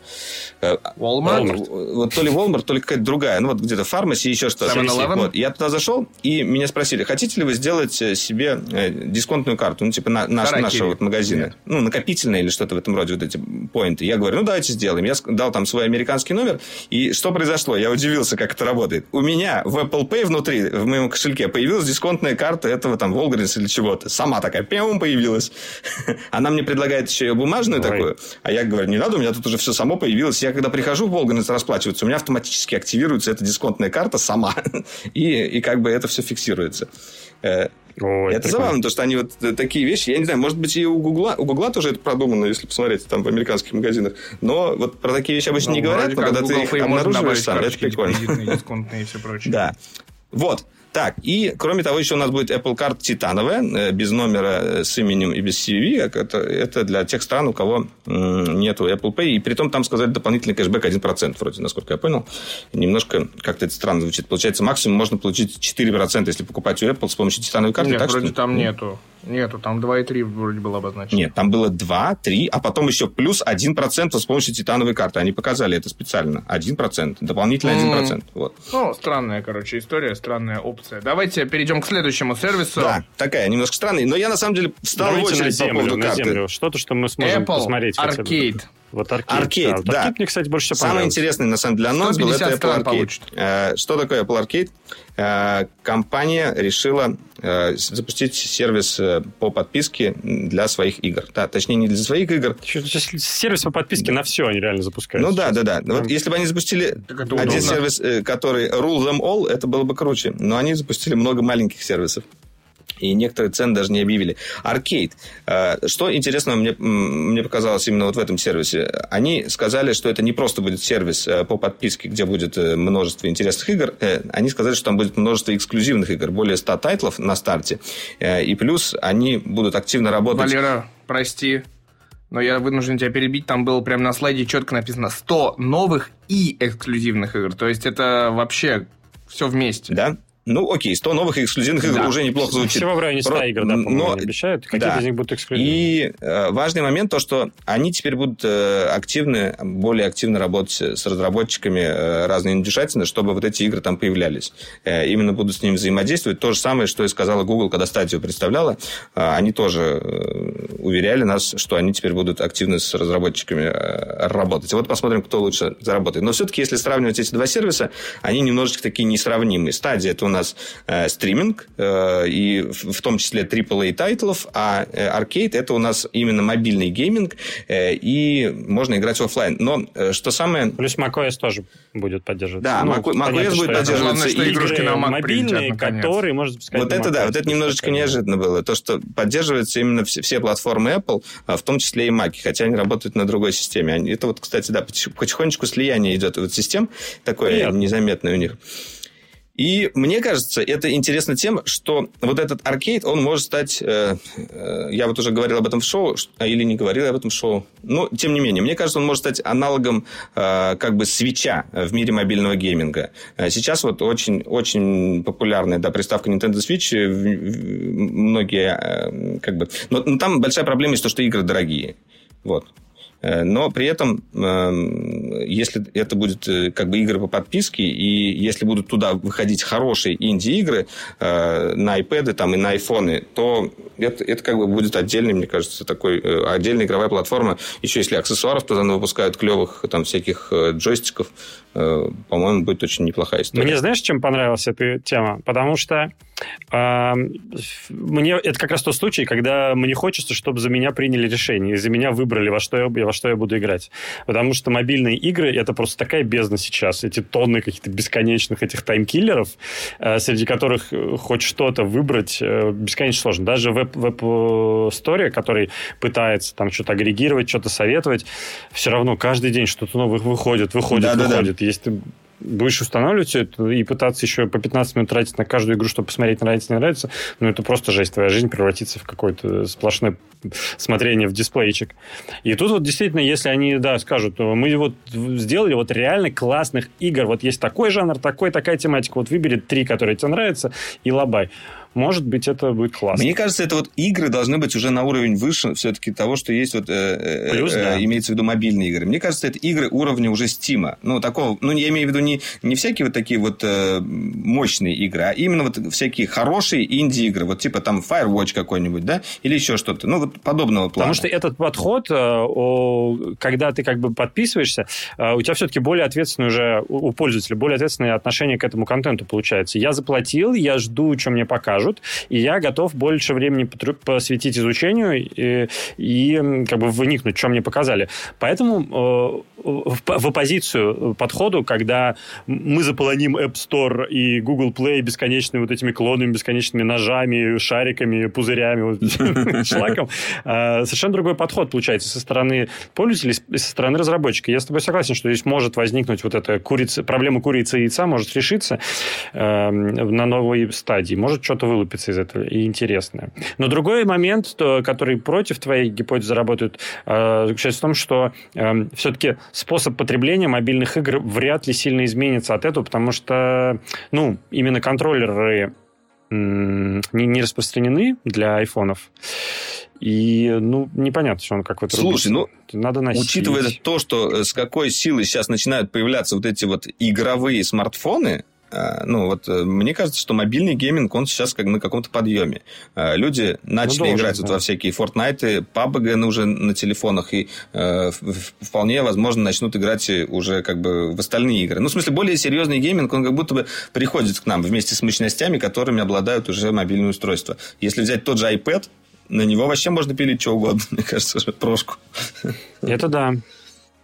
Э, Walmart? Walmart. Вот то ли Walmart, то ли какая-то другая. Ну, вот где-то фармаси, еще что-то. Вот. Я туда зашел, и меня спросили, хотите ли вы сделать э, себе э, дисконтную карту? Ну, типа на, наш, нашего вот магазина. Нет. Ну, накопительное или что-то в этом роде, вот эти поинты. Я говорю, ну, давайте сделаем. Я дал там свой американский номер, и что произошло? Я удивился, как это работает. У меня в Apple Pay внутри, в моем кошельке, появилась дисконтная карта этого там Волгринс или чего-то. Сама такая, пем, появилась. Она мне предлагает еще ее бумажную Ой. такую, а я говорю, не надо, у меня тут уже все само появилось. Я когда прихожу в Волгринс расплачиваться, у меня автоматически активируется эта дисконтная карта сама. и, и как бы это все фиксируется. Ой, это прикольно. забавно, то, что они вот э, такие вещи, я не знаю, может быть, и у Гугла, у Гугла тоже это продумано, если посмотреть там в американских магазинах, но вот про такие вещи обычно ну, не говорят, но когда ты их обнаруживаешь сам, это прикольно. дисконтные и все прочее. Да. Вот. Так, и кроме того, еще у нас будет Apple Card титановая, э, без номера э, с именем и без CVV. Это, это для тех стран, у кого нету Apple Pay. И при том там сказали дополнительный кэшбэк 1%, вроде, насколько я понял. Немножко как-то это странно звучит. Получается, максимум можно получить 4%, если покупать у Apple с помощью титановой карты. Нет, так вроде что... там нету. Нету, там 2,3 вроде было обозначено. Нет, там было 2, 3, а потом еще плюс 1% с помощью титановой карты. Они показали это специально. 1%. Дополнительно 1%. Mm. Вот. Ну, странная, короче, история, странная опция. Давайте перейдем к следующему сервису. Да, такая немножко странная. Но я, на самом деле, встал Давайте в очередь на землю, по поводу на карты. землю. Что-то, что мы сможем Apple посмотреть. хотя бы. Arcade. Вот. Аркейд, да. Вот да. Аркейд мне, кстати, больше всего Самый интересный, на самом деле, анонс был 150 это Apple Arcade. получит. Э, Что такое Apple Arcade? Э, Компания решила э, запустить сервис по подписке для своих игр. Да, точнее, не для своих игр. Сейчас Сервис по подписке на все они реально запускают. Ну да, сейчас. да, да. Вот если бы они запустили один сервис, который rule them all, это было бы круче. Но они запустили много маленьких сервисов. И некоторые цены даже не объявили. Аркейд. Э, Что интересного мне, мне показалось именно вот в этом сервисе? Они сказали, что это не просто будет сервис э, по подписке, где будет э, множество интересных игр. Они сказали, что там будет множество эксклюзивных игр, более 100 тайтлов на старте. И плюс они будут активно работать... Валера, прости, но я вынужден тебя перебить. Там было прямо на слайде четко написано 100 новых и эксклюзивных игр. То есть это вообще все вместе. Да? Ну, окей, 100 новых эксклюзивных игр Да. уже неплохо звучит. Всего в районе 100 Про- игр, да, но- обещают. Какие-то да. из них будут эксклюзивны. И э, важный момент то, что они теперь будут э, активны, более активно работать с разработчиками э, разной индюшатины, чтобы вот эти игры там появлялись. Э, именно будут с ними взаимодействовать. То же самое, что и сказала Google, когда статью представляла. Э, они тоже э, уверяли нас, что они теперь будут активно с разработчиками э, работать. Вот посмотрим, кто лучше заработает. Но все-таки, если сравнивать эти два сервиса, они немножечко такие несравнимые. Stadia – это у нас э, стриминг, э, и в, в том числе AAA тайтлов, а э, аркейд – это у нас именно мобильный гейминг, э, и можно играть оффлайн. Но э, что самое... Плюс macOS тоже будет поддерживать. Да, Mac- macOS понятно, будет поддерживаться, Главное, что и игрушки на Mac мобильные, которые можно запускать Вот это да, вот это немножечко неожиданно было. То, что поддерживаются именно все, все платформы Apple, а в том числе и Mac, хотя они работают на другой системе. Это вот, кстати, да, потих- потихонечку слияние идет вот систем, такое Приятно. незаметное у них. И мне кажется, это интересно тем, что вот этот аркейд, он может стать... э, э, я вот уже говорил об этом в шоу, а или не говорил об этом в шоу. Но, тем не менее, мне кажется, он может стать аналогом э, как бы свеча в мире мобильного гейминга. Э, Сейчас вот очень, очень популярная да, приставка Nintendo Switch. э, Многие как бы... Но, но там большая проблема есть то, что игры дорогие. Вот. Э, Но при этом, эм, если это будет э, как бы игры по подписке, и если будут туда выходить хорошие инди-игры э, на iPad там, и на айфоны, то это, это как бы будет отдельный, мне кажется, такой отдельная игровая платформа. Еще если аксессуаров туда выпускают клевых там всяких джойстиков, по-моему, будет очень неплохая история. Мне знаешь, чем понравилась эта тема? Потому что э, мне это как раз тот случай, когда мне хочется, чтобы за меня приняли решение, и за меня выбрали, во что я, во что я буду играть. Потому что мобильные игры это просто такая бездна сейчас. Эти тонны каких-то бесконечных этих таймкиллеров, э, среди которых э, хоть что-то выбрать э, бесконечно сложно. Даже веб, веб-стори, который пытается там что-то агрегировать, что-то советовать, все равно каждый день что-то новое выходит, выходит, Да-да-да. выходит. Если ты будешь устанавливать все это и пытаться еще по 15 минут тратить на каждую игру, чтобы посмотреть, нравится, не нравится, ну, это просто жесть. Твоя жизнь превратится в какое-то сплошное смотрение в дисплейчик. И тут вот действительно, если они, да, скажут, мы вот сделали вот реально классных игр, вот есть такой жанр, такой, такая тематика, вот выбери три, которые тебе нравятся, и лабай. Может быть, это будет классно. Мне кажется, это вот игры должны быть уже на уровень выше все-таки того, что есть вот, э, э, Плюс, э, да. имеется в виду мобильные игры. Мне кажется, это игры уровня уже Стима. Ну, такого, ну, я имею в виду не, не всякие вот такие вот э, мощные игры, а именно вот всякие хорошие инди-игры, вот типа там Firewatch какой-нибудь, да, или еще что-то. Ну, вот подобного плана. Потому что этот подход, э, когда ты как бы подписываешься, э, у тебя все-таки более ответственное уже, у у пользователя, более ответственное отношение к этому контенту получается. Я заплатил, я жду, что мне покажут, и я готов больше времени посвятить изучению и, и, как бы вникнуть, что мне показали. Поэтому э, в, оппозицию подходу, когда мы заполоним App Store и Google Play бесконечными вот этими клонами, бесконечными ножами, шариками, пузырями, шлаком, э, совершенно другой подход получается со стороны пользователей и со стороны разработчика. Я с тобой согласен, что здесь может возникнуть вот эта курица, проблема курицы и яйца может решиться э, на новой стадии. Может что-то вылупиться из этого и интересное. Но другой момент, то, который против твоей гипотезы работает, э, заключается в том, что э, все-таки способ потребления мобильных игр вряд ли сильно изменится от этого, потому что, ну, именно контроллеры не, не распространены для айфонов. И, ну, непонятно, что он как вот Слушай, ну, надо носить. Учитывая то, что э, с какой силой сейчас начинают появляться вот эти вот игровые смартфоны, ну, вот э, мне кажется, что мобильный гейминг, он сейчас как на каком-то подъеме. Люди начали ну, должен, играть да. вот во всякие Fortnite, PUBG уже на телефонах, и э, вполне возможно начнут играть уже как бы в остальные игры. Ну, в смысле, более серьезный гейминг, он как будто бы приходит к нам вместе с мощностями, которыми обладают уже мобильные устройства. Если взять тот же iPad, на него вообще можно пилить что угодно, мне кажется, прошку. Это да.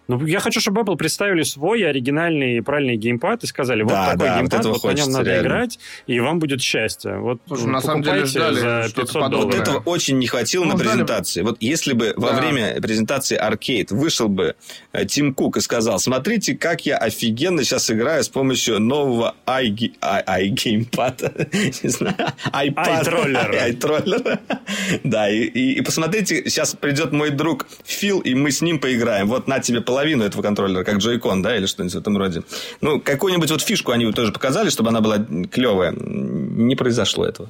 Ну, я хочу, чтобы Apple представили свой оригинальный правильный геймпад и сказали, вот да, такой да, геймпад, вот, вот на нем надо реально. играть, и вам будет счастье. Вот Слушай, на самом деле ждали за 500 долларов. Вот этого очень не хватило ну, на презентации. Ждали. Вот если бы да. во время презентации Arcade вышел бы э, Тим Кук и сказал, смотрите, как я офигенно сейчас играю с помощью нового iGamepad, не знаю, iPad. Да, и, и, и посмотрите, сейчас придет мой друг Фил, и мы с ним поиграем. Вот на тебе половину этого контроллера, как Joy-Con, да, или что-нибудь в этом роде. Ну, какую-нибудь вот фишку они тоже показали, чтобы она была клевая. Не произошло этого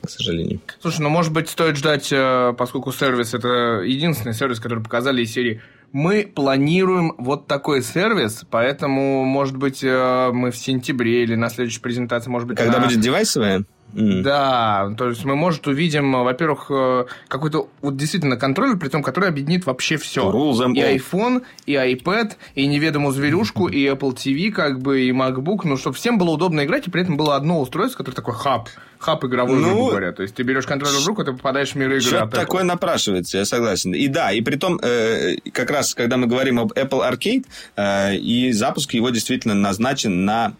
к сожалению. Слушай, ну, может быть, стоит ждать, э, поскольку сервис это единственный сервис, который показали из серии мы планируем вот такой сервис, поэтому, может быть, э, мы в сентябре или на следующей презентации, может быть... Когда она... будет девайсовая? Mm. Да, то есть мы, может, увидим, во-первых, э, какой-то вот действительно контроллер, при том, который объединит вообще все. И iPhone, и iPad, и неведомую зверюшку, и Apple TV, как бы, и MacBook, ну, чтобы всем было удобно играть, и при этом было одно устройство, которое такой хаб, хаб игровой, ну, грубо говоря. То есть ты берешь контроллер в руку, ты попадаешь в мир игры. Что такое напрашивается, я согласен. И да, и при том, э, как раз, когда мы говорим об Apple Arcade, э, и запуск его действительно назначен на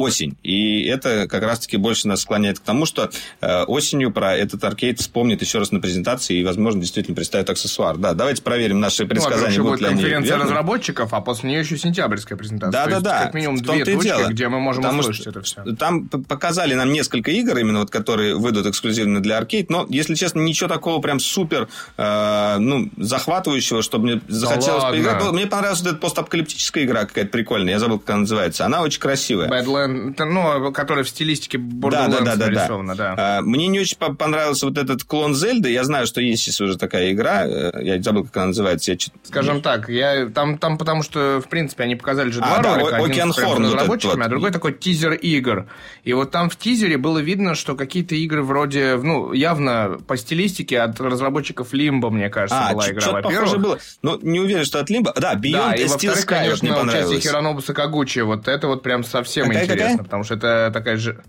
осень. И это как раз-таки больше нас склоняет к тому, что э, осенью про этот аркейд вспомнит еще раз на презентации и, возможно, действительно представит аксессуар. Да, давайте проверим наши предсказания. Ну, будет конференция верны. разработчиков, а после нее еще сентябрьская презентация. Да, да, да. Как минимум две точки, дело. где мы можем Потому услышать это все. Там показали нам несколько игр, именно вот, которые выйдут эксклюзивно для аркейд, но, если честно, ничего такого прям супер э, ну, захватывающего, чтобы мне захотелось да поиграть. Мне понравилась вот эта постапокалиптическая игра какая-то прикольная, я забыл, как она называется. Она очень красивая. Badlands ну, которая в стилистике Borderlands да, да, да, нарисована, да. да. А, мне не очень понравился вот этот клон Зельды. Я знаю, что есть сейчас уже такая игра. Э, я забыл, как она называется. Я Скажем так, я там, там потому что, в принципе, они показали же два а, ролика. Да, один с разработчиками, вот. а другой такой тизер игр. И вот там в тизере было видно, что какие-то игры вроде, ну, явно по стилистике от разработчиков Limbo, мне кажется, а, была игра, во-первых. было. Но не уверен, что от Limbo. Да, Beyond да, и, во-вторых, конечно, мне понравилось. участие Хиронобуса Кагучи. Вот это вот прям совсем какая, интересно, какая? потому что это такая же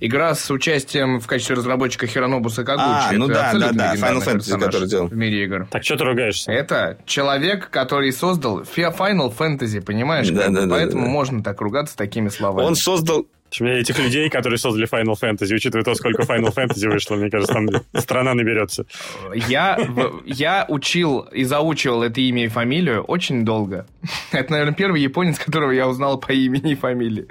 игра с участием в качестве разработчика Хиронобуса Кагучи. А, ну да, да, да, Final Fantasy, который делал. В мире игр. Так что ты ругаешься? Это человек, который создал Final Fantasy, понимаешь? Да, да, Поэтому да, да. можно так ругаться такими словами. Он создал Этих людей, которые создали Final Fantasy, учитывая то, сколько Final Fantasy вышло, мне кажется, там страна наберется. Я, я учил и заучивал это имя и фамилию очень долго. Это, наверное, первый японец, которого я узнал по имени и фамилии.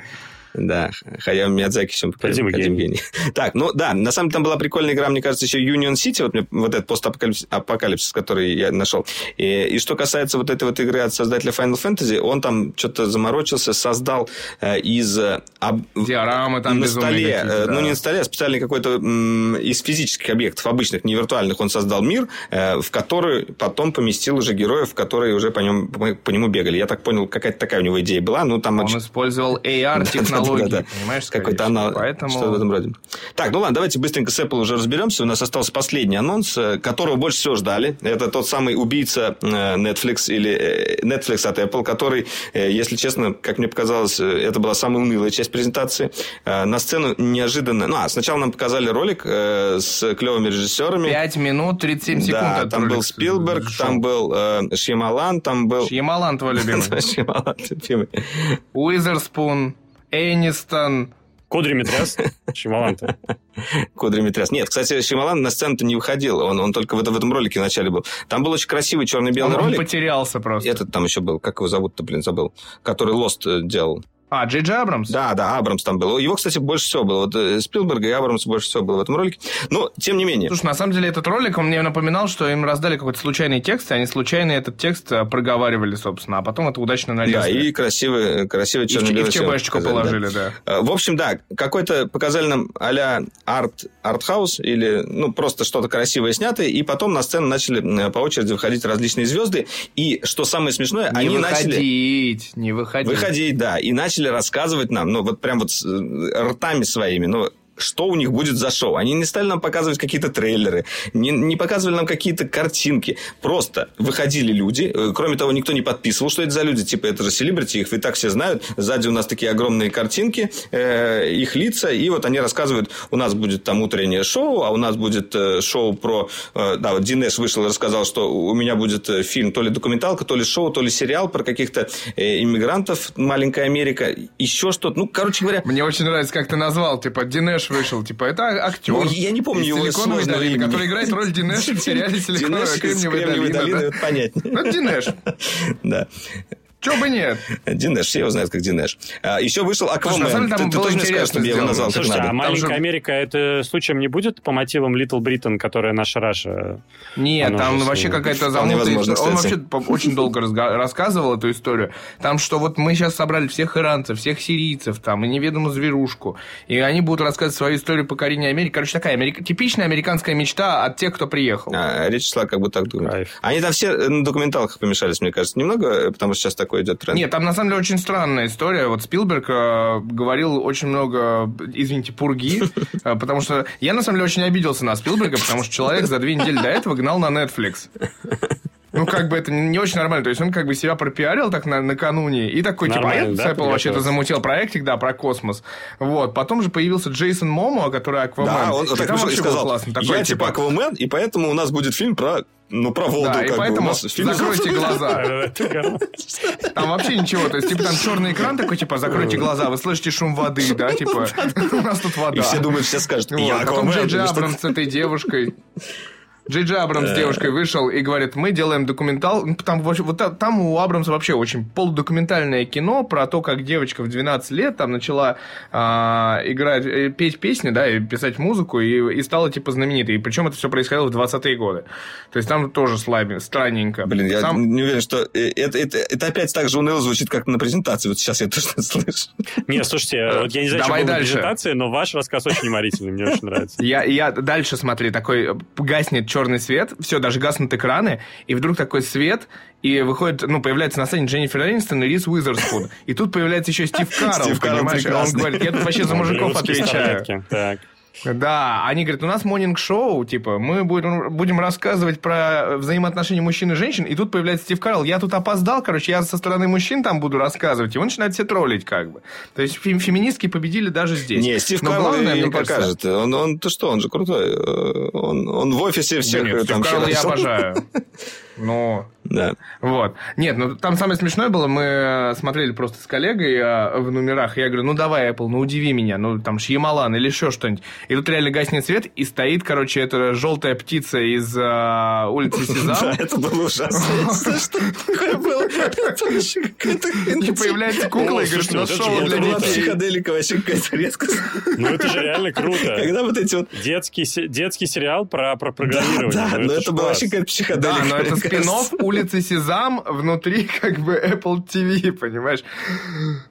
Да, Хаяо Миядзаки чем Кодзима гений. гений. Так, ну да, на самом деле там была прикольная игра, мне кажется, еще Union City, вот, мне, вот этот постапокалипсис, который я нашел. И, и что касается вот этой вот игры от создателя Final Fantasy, он там что-то заморочился, создал э, из... Э, об, Диорамы там на столе, э, да. ну не на столе, а специальный какой-то м, из физических объектов, обычных, не виртуальных, он создал мир, э, в который потом поместил уже героев, которые уже по, нем, по, по нему бегали. Я так понял, какая-то такая у него идея была. Ну, там он очень... использовал AR-технологию технологии, да, да. понимаешь? Какой-то анал... Поэтому... Что в этом роде. Так, ну ладно, давайте быстренько с Apple уже разберемся. У нас остался последний анонс, э, которого больше всего ждали. Это тот самый убийца э, Netflix или э, Netflix от Apple, который, если честно, как мне показалось, это была самая унылая часть презентации. На сцену неожиданно... Ну, а, сначала нам показали ролик с клевыми режиссерами. 5 минут 37 секунд. Да, там был Спилберг, там был э, Шьямалан, там был... Шьямалан твой любимый. Шьямалан любимый. Уизерспун. Энистон. Кудриметряс? Шималан-то. Кудриметряс. Нет, кстати, Шималан на сцену-то не выходил. Он, он только в, в этом ролике вначале был. Там был очень красивый черно-белый он, ролик. Он потерялся просто. Этот там еще был. Как его зовут-то, блин, забыл. Который Лост э, делал. А, Джей Джей Абрамс? Да, да, Абрамс там был. Его, кстати, больше всего было. Вот э, Спилберга и Абрамс больше всего было в этом ролике. Но, тем не менее. Слушай, на самом деле этот ролик, он мне напоминал, что им раздали какой-то случайный текст, и они случайно этот текст э, проговаривали, собственно, а потом это удачно нарезали. Да, и красивый, красивый черно-белый И в ЧБшечку положили, да. да. В общем, да, какой-то показали нам а-ля арт, артхаус или, ну, просто что-то красивое снятое, и потом на сцену начали по очереди выходить различные звезды, и, что самое смешное, не они выходить, начали... Не выходить, Выходить, да, и начали рассказывать нам, ну, вот прям вот э, ртами своими, ну, что у них будет за шоу. Они не стали нам показывать какие-то трейлеры, не, не показывали нам какие-то картинки. Просто выходили люди. Э, кроме того, никто не подписывал, что это за люди. Типа, это же селебрити, их и так все знают. Сзади у нас такие огромные картинки, э, их лица. И вот они рассказывают, у нас будет там утреннее шоу, а у нас будет э, шоу про... Э, да, вот Динеш вышел и рассказал, что у меня будет э, фильм то ли документалка, то ли шоу, то ли сериал про каких-то э, иммигрантов «Маленькая Америка». Еще что-то. Ну, короче говоря... Мне очень нравится, как ты назвал. Типа, Динеш Динеш вышел, типа, это актер. Ну, я не помню его Силиконовой долины, который играет роль Динеш в сериале Силиконовая Кремниевая долина. Понятнее. Ну, Динеш. Да. Чего бы нет? Динеш, все его знают как Динеш. А, еще вышел Аквамен. Слушай, ты, ты тоже не скажешь, чтобы я его назвал надо. а «Маленькая же... Америка» это случаем не будет по мотивам Little Britain, которая наша Раша? Нет, там вообще какая-то замутная... Он вообще очень долго рассказывал эту историю. Там, что вот мы сейчас собрали всех иранцев, всех сирийцев, там, и неведомую зверушку, и они будут рассказывать свою историю покорения Америки. Короче, такая америк... типичная американская мечта от тех, кто приехал. А, речь шла как бы так думает. Они там все на документалках помешались, мне кажется, немного, потому что сейчас такой такой идет тренд. Нет, там на самом деле очень странная история. Вот Спилберг э, говорил очень много, извините, пурги, э, потому что я на самом деле очень обиделся на Спилберга, потому что человек за две недели до этого гнал на Netflix. Ну, как бы это не очень нормально. То есть он как бы себя пропиарил так на, накануне и такой, типа, а я да, Apple вообще-то замутил проектик, да, про космос. Вот. Потом же появился Джейсон Момоа, который Аквамен. Да, он так там вообще сказал, классный. Такой, я типа, типа Аквамен, и поэтому у нас будет фильм про ну, про Волду, да, как и поэтому бы. Фильм... закройте глаза. Там вообще ничего. То есть, типа, там черный экран такой, типа, закройте глаза, вы слышите шум воды, да, типа, у нас тут вода. И все думают, все скажут, я Потом Джей Джей Абрамс с этой девушкой. Джей Джей Абрамс с э. девушкой вышел и говорит, мы делаем документал... Ну, там, вот, там у Абрамса вообще очень полудокументальное кино про то, как девочка в 12 лет там начала а, играть, э, петь песни, да, и писать музыку, и, и стала, типа, знаменитой. И причем это все происходило в 20-е годы. То есть там тоже слабо, странненько. Блин, я Сам... не уверен, что э, это, это, это опять так же уныло звучит, как на презентации. Вот сейчас я точно слышу. Не, слушайте, вот я не знаю, Давай что было на презентации, но ваш рассказ очень уморительный, мне очень нравится. Я, я дальше, смотри, такой гаснет черный свет, все, даже гаснут экраны, и вдруг такой свет, и выходит, ну, появляется на сцене Дженнифер Энистон и Рис Уизерспун. И тут появляется еще Стив Карл, Стив понимаешь? он говорит, я тут вообще за мужиков отвечаю. Так. Да, они говорят, у нас монинг-шоу, типа, мы будем, будем рассказывать про взаимоотношения мужчин и женщин, и тут появляется Стив Карл, я тут опоздал, короче, я со стороны мужчин там буду рассказывать, и он начинает все троллить, как бы. То есть фем феминистки победили даже здесь. Не, Стив Но Карл главное, мне покажет. Кажется... Он, он, то что, он же крутой. Э, он, он в офисе всех да нет, там Стив Карл я обожаю. Ну, да. Вот. Нет, ну там самое смешное было, мы смотрели просто с коллегой а, в номерах, я говорю, ну давай, Apple, ну удиви меня, ну там Шьямалан или еще что-нибудь. И тут реально гаснет свет, и стоит, короче, эта желтая птица из а, улицы Сезам. Да, это было ужасно. Что такое было? И появляется кукла и говорит, ну шоу для детей. Психоделика вообще какая-то резкость. Ну это же реально круто. Когда вот эти вот... Детский сериал про программирование. Да, ну но это была вообще какая-то психоделика. Да, но это спин улицы Сезам внутри как бы Apple TV, понимаешь?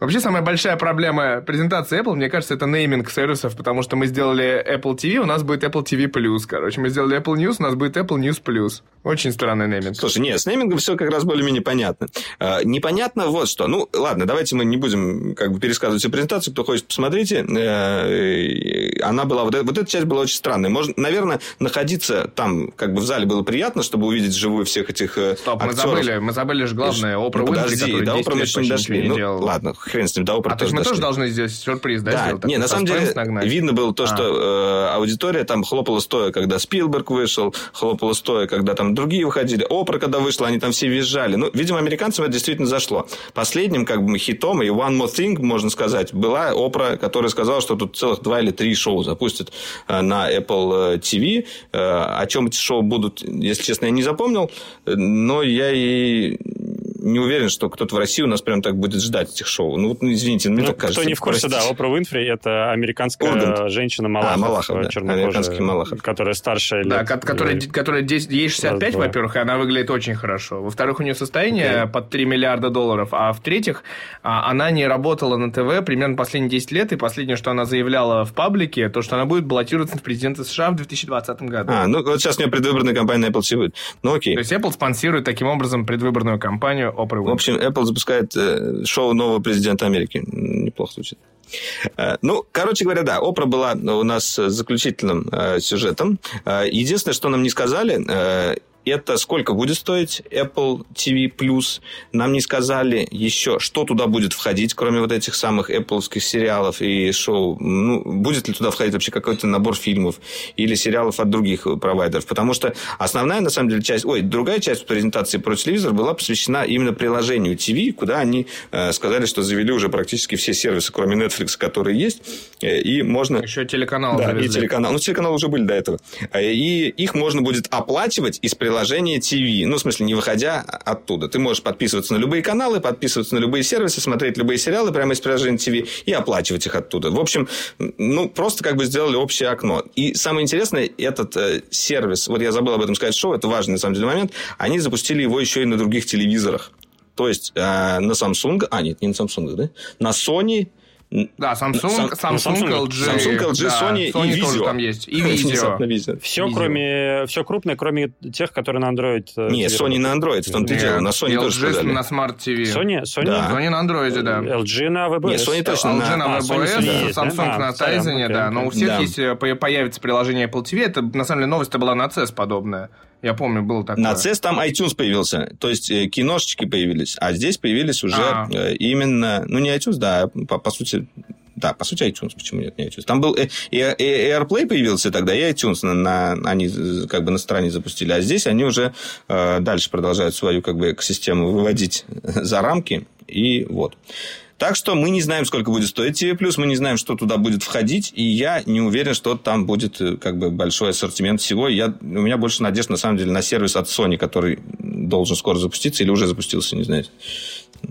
Вообще самая большая проблема презентации Apple, мне кажется, это нейминг сервисов, потому что мы сделали Apple TV, у нас будет Apple TV+, короче. Мы сделали Apple News, у нас будет Apple News+. Очень странный нейминг. Слушай, нет, с неймингом все как раз более-менее понятно. А, непонятно вот что. Ну, ладно, давайте мы не будем как бы пересказывать всю презентацию. Кто хочет, посмотрите. Она была... Вот, вот эта часть была очень странная. Можно, наверное, находиться там как бы в зале было приятно, чтобы увидеть живую всех этих э, Стоп, актеров. мы забыли, мы забыли же главное, Опра ну, Уинфри, который до Опра мы еще не дошли. Ну, делал. ладно, хрен с ним, до Опра а, тоже то мы тоже должны сделать сюрприз, да, да сделать? Не, на самом деле, нагнать. видно было то, а. что э, аудитория там хлопала стоя, когда Спилберг вышел, хлопала стоя, когда там другие выходили. Опра, когда вышла, они там все визжали. Ну, видимо, американцам это действительно зашло. Последним, как бы, хитом, и One More Thing, можно сказать, была Опра, которая сказала, что тут целых два или три шоу запустят э, на Apple TV. Э, о чем эти шоу будут, если честно, я не запомнил, но я и не уверен, что кто-то в России у нас прям так будет ждать этих шоу. Ну, вот, ну, извините, мне Ну, так кажется. кто не в курсе, простите. да, Опра Уинфри это американская Ургант. женщина Малахов, А, Малахов, да. чернокожая, Американский Малахов. которая старше Да, лет. ко- которая, которая 10 ей 65, Раз-два. во-первых, и она выглядит очень хорошо. Во-вторых, у нее состояние под 3 миллиарда долларов. А в-третьих, а, она не работала на ТВ примерно последние 10 лет. И последнее, что она заявляла в паблике, то, что она будет баллотироваться в президенты США в 2020 году. А, ну вот сейчас у меня предвыборная кампания на Apple TV. Ну окей. То есть Apple спонсирует таким образом предвыборную кампанию Опры В общем, Apple запускает э, шоу нового президента Америки. Неплохо звучит. Э, Ну, короче говоря, да, Опра была у нас заключительным э, сюжетом. Единственное, что нам не сказали, это сколько будет стоить Apple TV Plus. Нам не сказали еще, что туда будет входить, кроме вот этих самых Apple сериалов и шоу. Ну, будет ли туда входить вообще какой-то набор фильмов или сериалов от других провайдеров. Потому что основная, на самом деле, часть... Ой, другая часть презентации про телевизор была посвящена именно приложению TV, куда они э, сказали, что завели уже практически все сервисы, кроме Netflix, которые есть. Э, и можно... Еще телеканал Да, и завезли. телеканал. Ну, телеканалы уже были до этого. Э, И их можно будет оплачивать из приложения TV. Ну, в смысле, не выходя оттуда. Ты можешь подписываться на любые каналы, подписываться на любые сервисы, смотреть любые сериалы прямо из приложения TV и оплачивать их оттуда. В общем, ну, просто как бы сделали общее окно. И самое интересное, этот э, сервис, вот я забыл об этом сказать шоу, это важный на самом деле момент, они запустили его еще и на других телевизорах. То есть э, на Samsung, а нет, не на Samsung, да? На Sony, Да, Samsung, Samsung, Samsung, LG. Samsung, LG, да, Sony и тоже видео. там есть. И видео. Все, кроме, все крупное, кроме тех, которые на Android. э, Не, Sony на Android, в том-то и дело. На Sony И тоже LG сказали. на Smart TV. Sony, Sony, Да. Sony на Android, да. LG на WebOS. Не, Sony точно LG на- на Sony WebOS? Samsung на Tizen, да. Но у всех Да. есть, э, по- появится приложение Apple TV. Это, на самом деле, новость была на CES подобная. Я помню, было такое. На CES там iTunes появился, то есть э, киношечки появились, а здесь появились уже А. э, именно, ну не iTunes, да, по, по сути, да, по сути iTunes, почему нет, не iTunes. Там был э, и, и AirPlay появился тогда, и iTunes на, на- они как бы на стороне запустили, а здесь они уже э, дальше продолжают свою как бы экосистему выводить за рамки, и вот. Так что мы не знаем, сколько будет стоить TV+, мы не знаем, что туда будет входить, и я не уверен, что там будет э, как бы большой ассортимент всего. Я, у меня больше надежд, на самом деле, на сервис от Sony, который должен скоро запуститься или уже запустился, не знаю.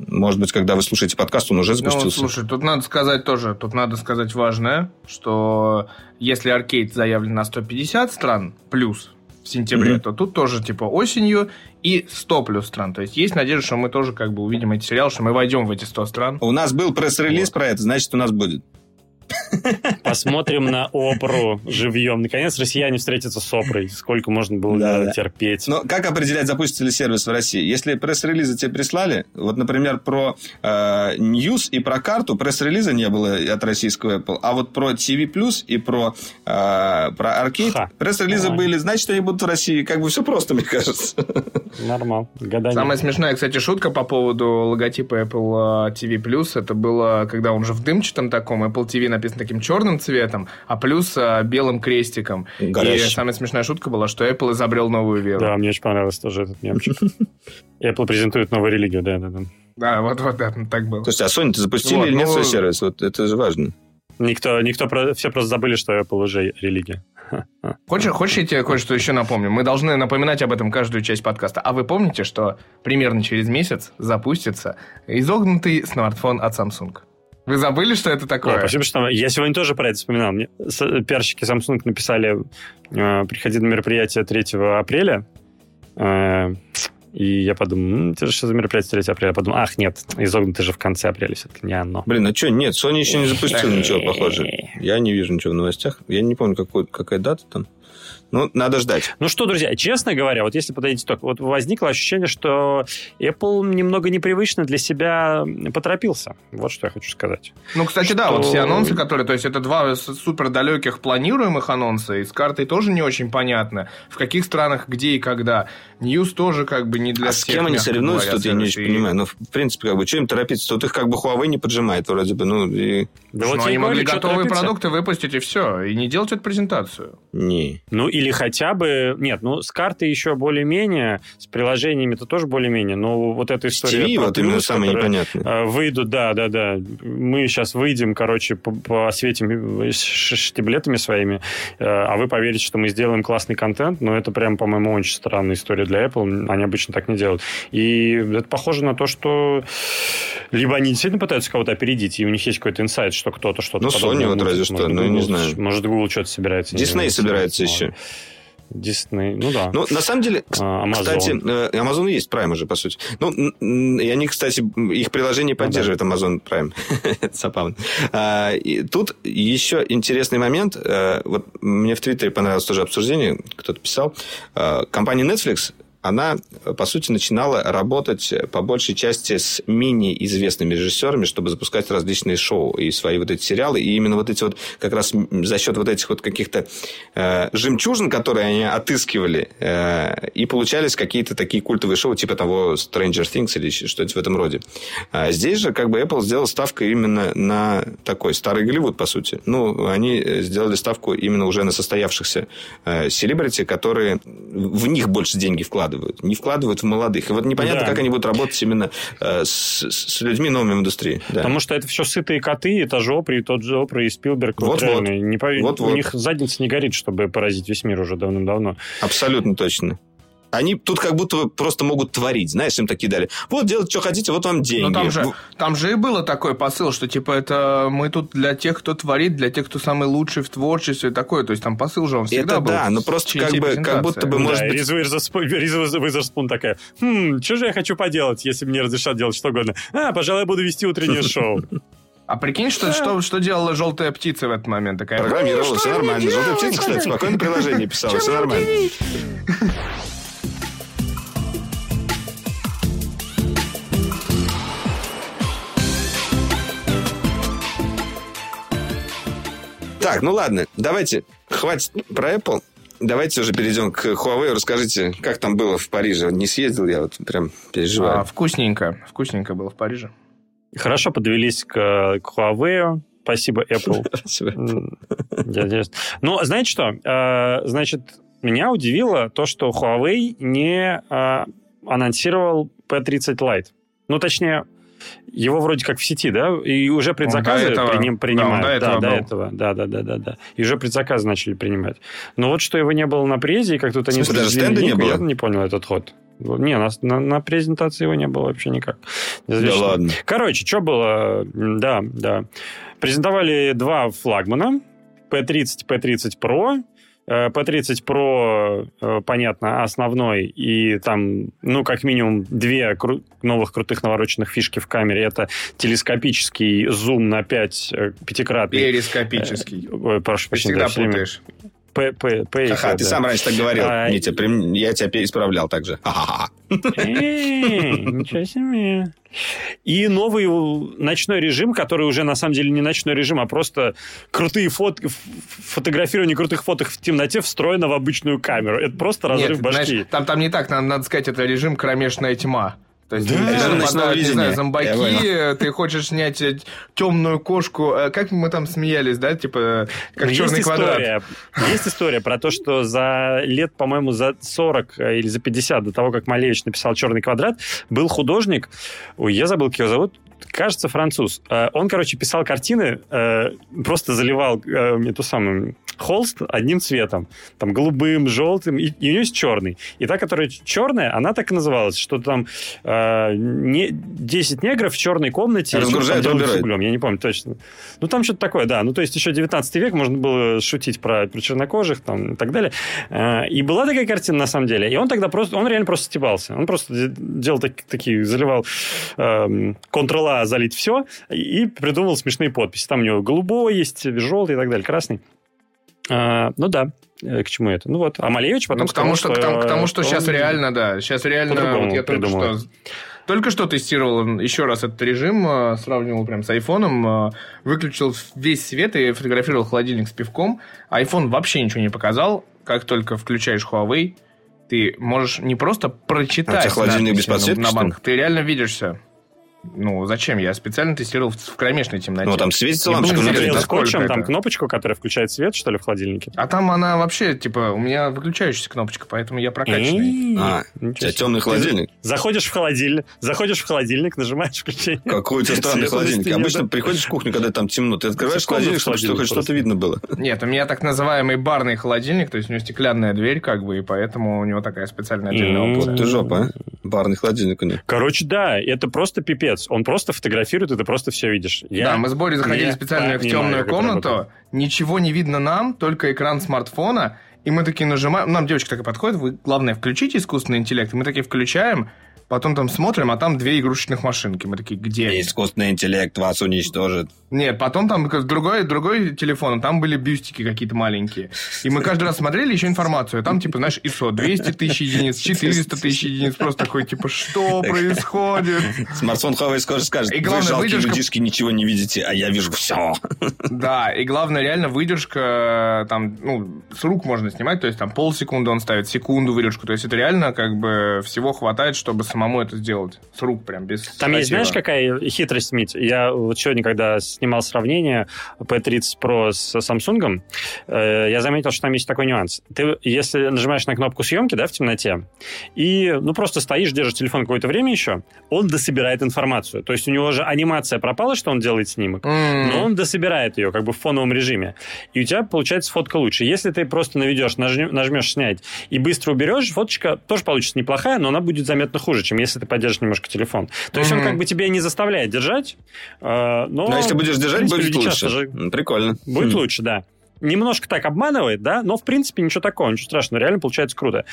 Может быть, когда вы слушаете подкаст, он уже Ну, запустился. слушай, тут надо сказать тоже, тут надо сказать важное, что если аркейд заявлен на 150 стран плюс в сентябре, Мгм. то тут тоже типа осенью и 100 плюс стран. То есть есть надежда, что мы тоже как бы увидим эти сериалы, что мы войдем в эти 100 стран. У нас был пресс-релиз про это, значит, у нас будет. Посмотрим на Опру живьем. Наконец россияне встретятся с Опрой. Сколько можно было Да, да. терпеть. Но как определять, запустится ли сервис в России? Если пресс-релизы тебе прислали, вот, например, про э, News и про карту пресс-релиза не было от российского Apple, а вот про TV Plus и про, э, про Arcade пресс-релизы были, значит, они будут в России. Как бы все просто, мне кажется. Нормал. Гадание. Самая смешная, кстати, шутка по поводу логотипа Apple э, TV+, это было, когда он же в дымчатом таком, Apple TV написано таким черным цветом, а плюс э, белым крестиком. Горящим. И самая смешная шутка была, что Apple изобрел новую веру. Да, мне очень понравился тоже этот мемчик. Apple презентует новую религию, да, да, да. Да, вот-вот, да, так было. Слушайте, а Sony-то запустили Вот, или нет ну- свой сервис? Вот это же важно. Никто, никто, про- все просто забыли, что Apple уже религия. Хочешь, хочешь, я тебе кое-что еще напомню? Мы должны напоминать об этом каждую часть подкаста. А вы помните, что примерно через месяц запустится изогнутый смартфон от Samsung? Вы забыли, что это О, такое? спасибо, что я сегодня тоже про это вспоминал. Мне с- пиарщики Samsung написали, э, приходи на мероприятие 3 апреля, э, и я подумал, ну, это же что за мероприятие 3 апреля? Я подумал, ах, нет, изогнутый же в конце апреля все-таки, не оно. Блин, а что, нет, Sony еще не запустил ничего похожего. Я не вижу ничего в новостях. Я не помню, какой, какая дата там. Ну, надо ждать. Ну что, друзья, честно говоря, вот если подойти итог, вот возникло ощущение, что Apple немного непривычно для себя поторопился. Вот что я хочу сказать. Ну, кстати, да, Что- вот все анонсы, которые... То есть, это два с- супер далеких планируемых анонса, и с картой тоже не очень понятно, в каких странах, где и когда. News тоже как бы не для а с всех, кем они соревнуются, говоря, тут я не очень И- понимаю. Ну, в принципе, как бы, что им торопиться? Тут их как бы Huawei не поджимает вроде бы. Ну, и... Да Ну, вот они могли готовые торопиться. продукты выпустить, и все, и не делать эту презентацию. Не. Ну, или хотя бы... Нет, ну, с картой еще более-менее, с приложениями это тоже более-менее, но вот эта история... TV, вот именно самое непонятное. Выйдут, да, да, да. Мы сейчас выйдем, короче, посветим штиблетами своими, э, а вы поверите, что мы сделаем классный контент, но это прям, по-моему, очень странная история для Apple. Они обычно так не делают. И это похоже на то, что либо они действительно пытаются кого-то опередить, и у них есть какой-то инсайт, что кто-то что-то Ну, Sony вот разве что, ну, не знаю. Может, Google что-то собирается. Disney собирается еще. Дисней, ну да. Ну, на самом деле, а, Amazon. кстати, э, Amazon есть Prime уже, по сути. Ну, и они, кстати, их приложение поддерживает ну, да. Amazon Prime. Это забавно. А, и тут еще интересный момент. Э, вот мне в Твиттере понравилось тоже обсуждение, кто-то писал. Э, компания Netflix она, по сути, начинала работать по большей части с менее известными режиссерами, чтобы запускать различные шоу и свои вот эти сериалы. И именно вот эти вот, как раз за счет вот этих вот каких-то э, жемчужин, которые они отыскивали, э, и получались какие-то такие культовые шоу, типа того Stranger Things или что-то в этом роде. А здесь же как бы Apple сделал ставку именно на такой старый Голливуд, по сути. Ну, они сделали ставку именно уже на состоявшихся э, которые в них больше деньги вкладывают вкладывают, не вкладывают в молодых. И вот непонятно, да. как они будут работать именно э, с, с людьми новыми в индустрии. Да. Потому что это все сытые коты, это Жопри, тот Жопри и Спилберг. Вот, вот, вот. Не пов... вот, У вот. них задница не горит, чтобы поразить весь мир уже давным-давно. Абсолютно точно. Они тут как будто просто могут творить, знаешь, им такие дали. Вот делать, что хотите, вот вам деньги. Но там же, там же и было такой посыл, что типа это мы тут для тех, кто творит, для тех, кто самый лучший в творчестве, такое. То есть там посыл же он всегда это был. да, но просто как бы, как будто бы, может да, быть... Риза Визерспун такая, хм, что же я хочу поделать, если мне разрешат делать что угодно? А, пожалуй, я буду вести утреннее шоу. А прикинь, что, да. что, что делала желтая птица в этот момент? Такая, Программировала, все нормально. Желтая птица, кстати, спокойно приложение писала, все нормально. Так, ну ладно, давайте, хватит про Apple. Давайте уже перейдем к Huawei. Расскажите, как там было в Париже? Не съездил я, вот прям переживаю. А, вкусненько. Вкусненько было в Париже. Хорошо подвелись к, к Huawei. Спасибо, Apple. Ну, знаете что? А, значит, меня удивило то, что Huawei не а, анонсировал P30 Lite. Ну, точнее, его вроде как в сети, да? И уже предзаказы этого, приним, принимают. Да, до этого, да, до этого. Да, да, да, да, да. И уже предзаказы начали принимать. Но вот что его не было на презе, и как тут они... даже стенда не было? Я не понял этот ход. Не, на, на, на презентации его не было вообще никак. Да ладно. Короче, что было? Да, да. Презентовали два флагмана. P30, P30 Pro P30 Pro, э, понятно, основной, и там, ну, как минимум, две кру- новых крутых навороченных фишки в камере. Это телескопический зум на 5 э, пятикратный. Перископический. Э, ой, прошу прощения. Ты всегда путаешь. П, П, П, Ха-ха, да. ты сам раньше так говорил, а, Митя. Я тебя исправлял так же. Ничего себе. И новый ночной режим, который уже на самом деле не ночной режим, а просто крутые фот... фотографирование крутых фоток в темноте встроено в обычную камеру. Это просто разрыв Нет, башки. Знаешь, там, там не так, надо, надо сказать, это режим кромешная тьма. То есть, да, даже нападают, не знаю, зомбаки, ты хочешь снять э, темную кошку. Э, как мы там смеялись, да? Типа, как есть черный история, квадрат. Есть история про то, что за лет, по-моему, за 40 э, или за 50 до того, как Малевич написал «Черный квадрат», был художник, ой, я забыл, как его зовут, кажется, француз. Он, короче, писал картины, просто заливал эту самую холст одним цветом. Там голубым, желтым, и, и у нее есть черный. И та, которая черная, она так и называлась, что там э, не, 10 негров в черной комнате разгружают с углем. Я не помню точно. Ну, там что-то такое, да. Ну, то есть еще 19 век можно было шутить про, про чернокожих там, и так далее. Э, и была такая картина, на самом деле. И он тогда просто, он реально просто стебался. Он просто делал так, такие, заливал э, Ctrl-A залить все и придумал смешные подписи. Там у него голубой есть, желтый и так далее, красный. А, ну да, э, к чему это? Ну вот, а Малевич потом ну, к тому, сказал, что, что... К тому, что сейчас реально, да, сейчас реально... Вот я только что, только что тестировал еще раз этот режим, э, сравнивал прям с айфоном, э, выключил весь свет и фотографировал холодильник с пивком. Айфон вообще ничего не показал. Как только включаешь Huawei, ты можешь не просто прочитать а холодильник без подсветки, на банках, ты реально видишь все. Ну, зачем? Я специально тестировал в, в кромешной темноте. Ну, там светится лампочка интересно, Наклеил скотчем там кнопочку, которая включает свет, что ли, в холодильнике? А там она вообще, типа, у меня выключающаяся кнопочка, поэтому я прокачанный. А, у тебя темный холодильник. Заходишь в холодильник, заходишь в холодильник, нажимаешь включение. Какой у тебя странный холодильник. Обычно приходишь в кухню, когда там темно. Ты открываешь холодильник, чтобы хоть что-то видно было. Нет, у меня так называемый барный холодильник, то есть у него стеклянная дверь, как бы, и поэтому у него такая специальная отдельная опция. Вот ты жопа, а? Барный холодильник у них. Короче, да, это просто пипец. Он просто фотографирует, и ты просто все видишь. Я Да, мы с Борей заходили специально в темную комнату, работает. ничего не видно нам, только экран смартфона, и мы такие нажимаем, нам девочка такая подходит, вы, главное, включите искусственный интеллект, и мы такие включаем, потом там смотрим, а там две игрушечных машинки, мы такие, где? они? Искусственный интеллект вас уничтожит. Нет, потом там другой, другой телефон, там были бюстики какие-то маленькие. И мы каждый раз смотрели еще информацию. Там, типа, знаешь, ISO 200 тысяч единиц, 400 тысяч единиц. Просто такой, типа, что происходит? Смартфон Huawei скоро скажет, И вы главное, жалкие выдержка- людишки ничего не видите, а я вижу все. Да, и главное, реально выдержка, там, ну, с рук можно снимать, то есть там полсекунды он ставит, секунду выдержку. То есть это реально, как бы, всего хватает, чтобы самому это сделать. С рук прям, без Там есть, знаешь, какая хитрость, Мить? Я вот сегодня, когда снимал сравнение P30 Pro с Samsung, э, я заметил, что там есть такой нюанс. Ты, если нажимаешь на кнопку съемки, да, в темноте, и, ну, просто стоишь, держишь телефон какое-то время еще, он дособирает информацию. То есть у него же анимация пропала, что он делает снимок, М. но он дособирает ее как бы в фоновом режиме. И у тебя получается фотка лучше. Если ты просто наведешь, нажмешь, нажмешь снять и быстро уберешь, фоточка тоже получится неплохая, но она будет заметно хуже, чем если ты поддержишь немножко телефон. То есть он Мгм. как бы тебя не заставляет держать, э, но... Но если будешь держать, принципе, будет лучше. же- Прикольно. Будет Хм. лучше, да. Немножко так обманывает, да, но в принципе ничего такого, ничего страшного, реально получается круто.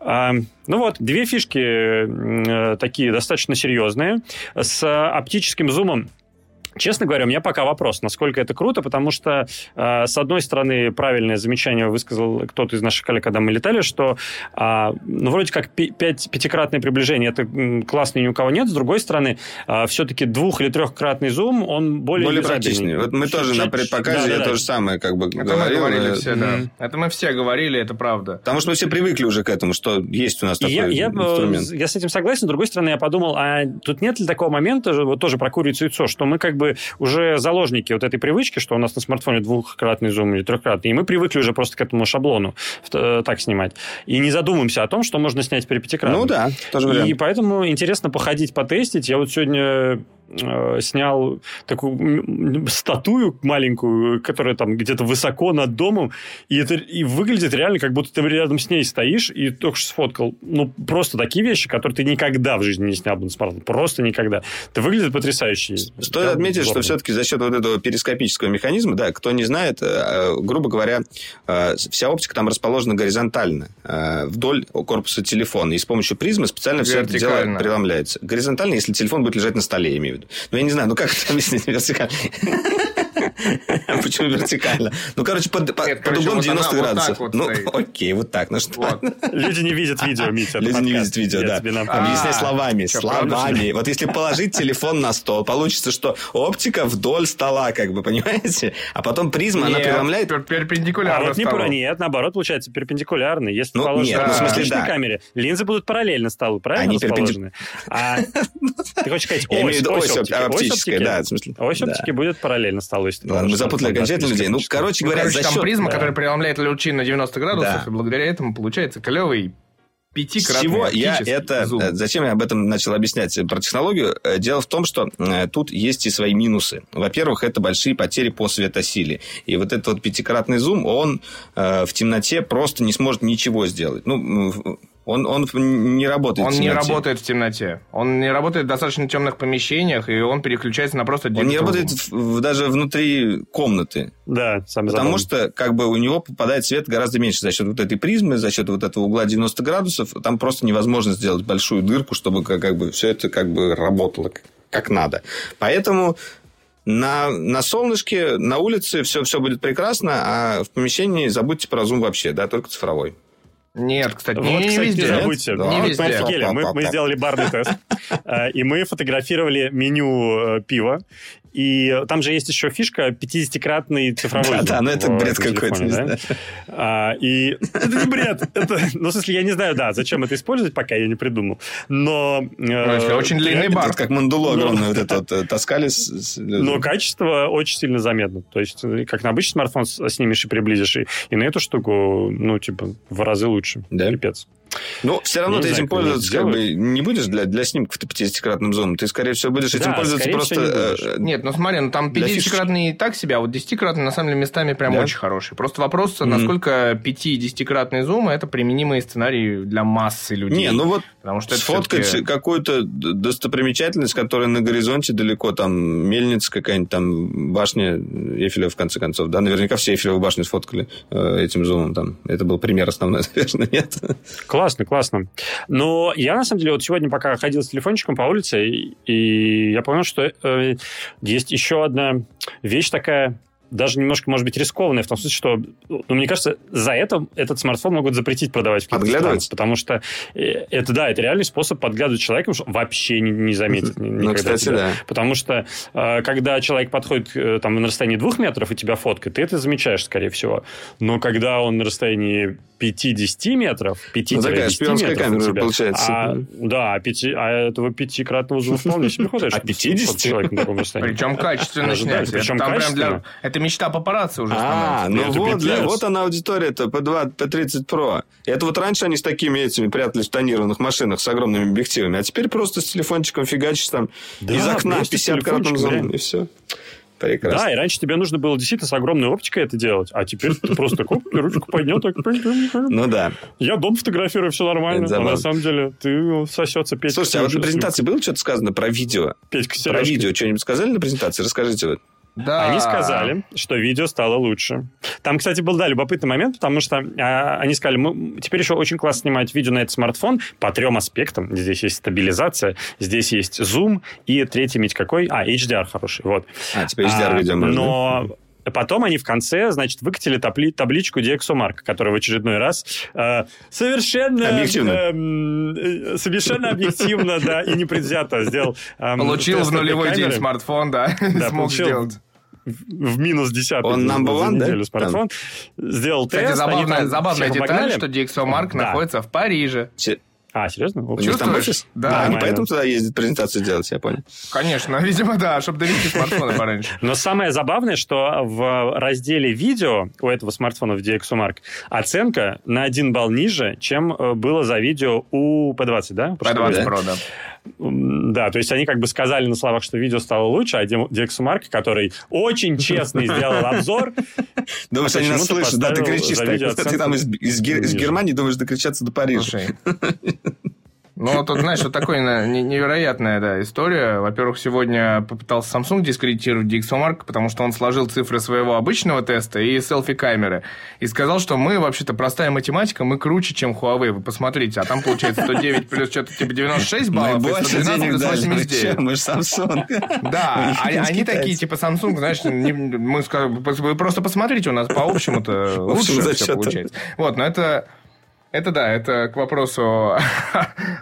А, ну вот, две фишки э, такие достаточно серьезные. С оптическим зумом Честно говоря, у меня пока вопрос, насколько это круто, потому что, э, с одной стороны, правильное замечание высказал кто-то из наших коллег, когда мы летали, что, а, ну, вроде как пять, пятикратное приближение, это классно, и ни у кого нет. С другой стороны, все-таки двух- или трехкратный зум, он более Более практичный. Вот мы тоже на Чуть- предпоказе да, да, то же самое как бы Это мы говорил. говорили э, все, да. Мгм. Это мы все говорили, это правда. Потому что мы все привыкли уже к этому, что есть у нас такой я, я, э, инструмент. я с этим согласен. С другой стороны, я подумал, а тут нет ли такого момента, вот тоже про курицу и яйцо, что мы как бы уже заложники вот этой привычки, что у нас на смартфоне двухкратный зум или трехкратный, и мы привыкли уже просто к этому шаблону э, так снимать. И не задумываемся о том, что можно снять при пятикратном. Ну да, тоже вариант. И поэтому интересно походить, потестить. Я вот сегодня э, снял такую статую маленькую, которая там где-то высоко над домом, и это и выглядит реально, как будто ты рядом с ней стоишь и только что сфоткал. Ну, просто такие вещи, которые ты никогда в жизни не снял бы на смартфон. Просто никогда. Это выглядит потрясающе. Стоит Я отметить, что здорово. все-таки за счет вот этого перископического механизма, да, кто не знает, э, грубо говоря, э, вся оптика там расположена горизонтально э, вдоль корпуса телефона. И с помощью призмы специально все это дело преломляется. Горизонтально, если телефон будет лежать на столе, я имею в виду. Ну, я не знаю, ну как это объяснить вертикально? Почему вертикально? Ну, короче, под, Нет, под короче, углом вот 90 она вот градусов. так вот ну, стоит. окей, вот так. Ну что? Вот. Люди не видят видео, Митя. Люди не видят видео, Я да. Объясняй А, словами. словами. Вот если положить телефон на стол, получится, что оптика вдоль стола, как бы, понимаете? А потом призма, она Нет, преломляет. пер- А перпендикулярно вот не столу. про нет, наоборот, получается перпендикулярно. Если Ну, положишь нет, ну, в смысле, да. камере, линзы будут параллельно столу, правильно Они расположены? А ты хочешь сказать ось, ось оптики? оп- Ось оптическая, оптики? да, в смысле. Ось да. оптики будет параллельно столу, если ты Ладно, мы запутали там окончательно людей. Ну, короче Ну, говоря, за там счет... призма, да. которая преломляет лучи на 90 градусов, Да. и благодаря этому получается клевый С пятикратный чего я это... зум. э, Зачем я об этом начал объяснять э, про технологию? Э, Дело в том, что тут есть и свои минусы. Во-первых, это большие потери по светосиле. И вот этот вот пятикратный зум, он в темноте просто не сможет ничего сделать. Ну, он, он не работает Он в не темноте. работает в темноте. Он не работает в достаточно темных помещениях, и он переключается на просто Он не работает в- даже внутри комнаты. Да, самое Потому забавное. что как бы у него попадает свет гораздо меньше за счет вот этой призмы, за счет вот этого угла 90 градусов. Там просто невозможно сделать большую дырку, чтобы как, как бы все это как бы работало как, как надо. Поэтому на, на солнышке, на улице все, все будет прекрасно, а в помещении забудьте про зум вообще, да, только цифровой. Нет, кстати, Вот, не, кстати, везде. не забудьте. Да. Не мы везде. офигели. Мы, мы сделали барный тест. э, И мы фотографировали меню э, пива. И там же есть еще фишка 50-кратный цифровой Да, да, ну это бред какой-то, не да? знаю. А, и это не бред. Это, ну, в смысле, я не знаю, да, зачем это использовать, пока я не придумал. Но... э, очень длинный бар. Как мандуло Ну, огромное вот это вот э, таскали. с- с- Но качество очень сильно заметно. То есть, э, как на обычный смартфон с- снимешь и приблизишь, и, и на эту штуку, ну, типа, в разы лучше. Да? Пипец. Ну, все равно ты не этим знаю, они пользоваться как бы не будешь для, для снимков ты 50-кратным зумом. Ты, скорее всего, будешь этим Да, пользоваться скорее просто... не э, будешь. э, Нет, ну смотри, ну там Для 50-кратный и так себе, а вот 10-кратный на самом деле местами прям Да? очень хороший. Просто вопрос, Мгм. насколько 5-10-кратный зум это применимый сценарий для массы людей. Не, ну вот Потому что это сфоткать всё-таки- какую-то достопримечательность, которая на горизонте далеко, там, мельница какая-нибудь, там, башня Эйфеля, в конце концов, да, наверняка все Эйфелевы башни сфоткали э, этим зумом, там, это был пример основной, наверное, нет? Классно, классно. Но я, на самом деле, вот сегодня пока ходил с телефончиком по улице, и, я понял, что э, есть еще одна вещь такая, даже немножко, может быть, рискованная, в том смысле, что, ну, мне кажется, за это этот смартфон могут запретить продавать в Подглядывать? потому что э, это, да, это реальный способ подглядывать человека, что вообще не, не заметит Ну, никогда кстати, тебя. да. Потому что, э, когда человек подходит э, там, на расстоянии двух метров и тебя фоткает, ты это замечаешь, скорее всего. Но когда он на расстоянии 5-10 метров, 5 Ну, такая шпионская камера тебя, получается. а, да, а, пяти, а этого пятикратного зума вполне себе хватает. А чтобы 50? сфоткать человека на таком расстоянии. Причем качественно снять. причем прям качественно. для... Это мечта папарацци уже А, становится. ну Это вот, да, вот она аудитория-то, P2, P30 Pro. Это вот раньше они с такими этими прятались в тонированных машинах с огромными объективами, а теперь просто с телефончиком фигачишь там Да, из окна просто с 50 кратным реально. и все. Прекрасно. Да, и раньше тебе нужно было действительно с огромной оптикой это делать, а теперь ты просто коп, ручку поднял, так... Ну да. Я дом фотографирую, все нормально. Это А на самом деле ты сосется Петька. Слушайте, а вот на презентации было что-то сказано про видео? Петька Про видео что-нибудь сказали на презентации? Расскажите вот. Да. Они сказали, что видео стало лучше. Там, кстати, был, да, любопытный момент, потому что а, они сказали, мы теперь еще очень классно снимать видео на этот смартфон по трем аспектам. Здесь есть стабилизация, здесь есть зум, и третий ведь какой? А, HDR хороший, вот. А, теперь HDR видео можно. Но потом они в конце, значит, выкатили табли- табличку DxOMark, которая в очередной раз э, совершенно... Объективно. эм, э, совершенно объективно, да, и непредвзято сделал... эм, Получил в нулевой день смартфон, да, Да, смог получил. сделать. В минус десятый Он за- number за one, да? неделю смартфон. Сделал Кстати, тест. они забавная, там забавная деталь, что DxOMark Да. находится в Париже. А, серьезно? У них там офис? Да, А, они поэтому туда ездят презентацию делать, я понял. Конечно, видимо, да, чтобы довести смартфоны пораньше. Но самое забавное, что в разделе видео у этого смартфона в DxOMark оценка на один балл ниже, чем э, было за видео у P20, да? Прошлого P20 да? Pro, да. Да, то есть они как бы сказали на словах, что видео стало лучше, а DxOMark, который очень честный сделал обзор, Думаешь, они нас слышат, да, ты кричишь Ты там из? Германии думаешь докричаться до Парижа. Ну, тут, знаешь, вот такая на- не- невероятная да, история. Во-первых, сегодня попытался Samsung дискредитировать DxOMark, потому что он сложил цифры своего обычного теста и селфи-камеры. И сказал, что мы, вообще-то, простая математика, мы круче, чем Huawei. Вы посмотрите. А там, получается, 109 плюс что-то типа 96 Мы баллов, и больше 112 денег плюс дали. вы 89. чё, Мы же Samsung. Да, Мы не они, такие, типа, Samsung, знаешь, мы вы просто посмотрите, у нас по общему-то лучше все получается. Вот, но это... Это да, это к вопросу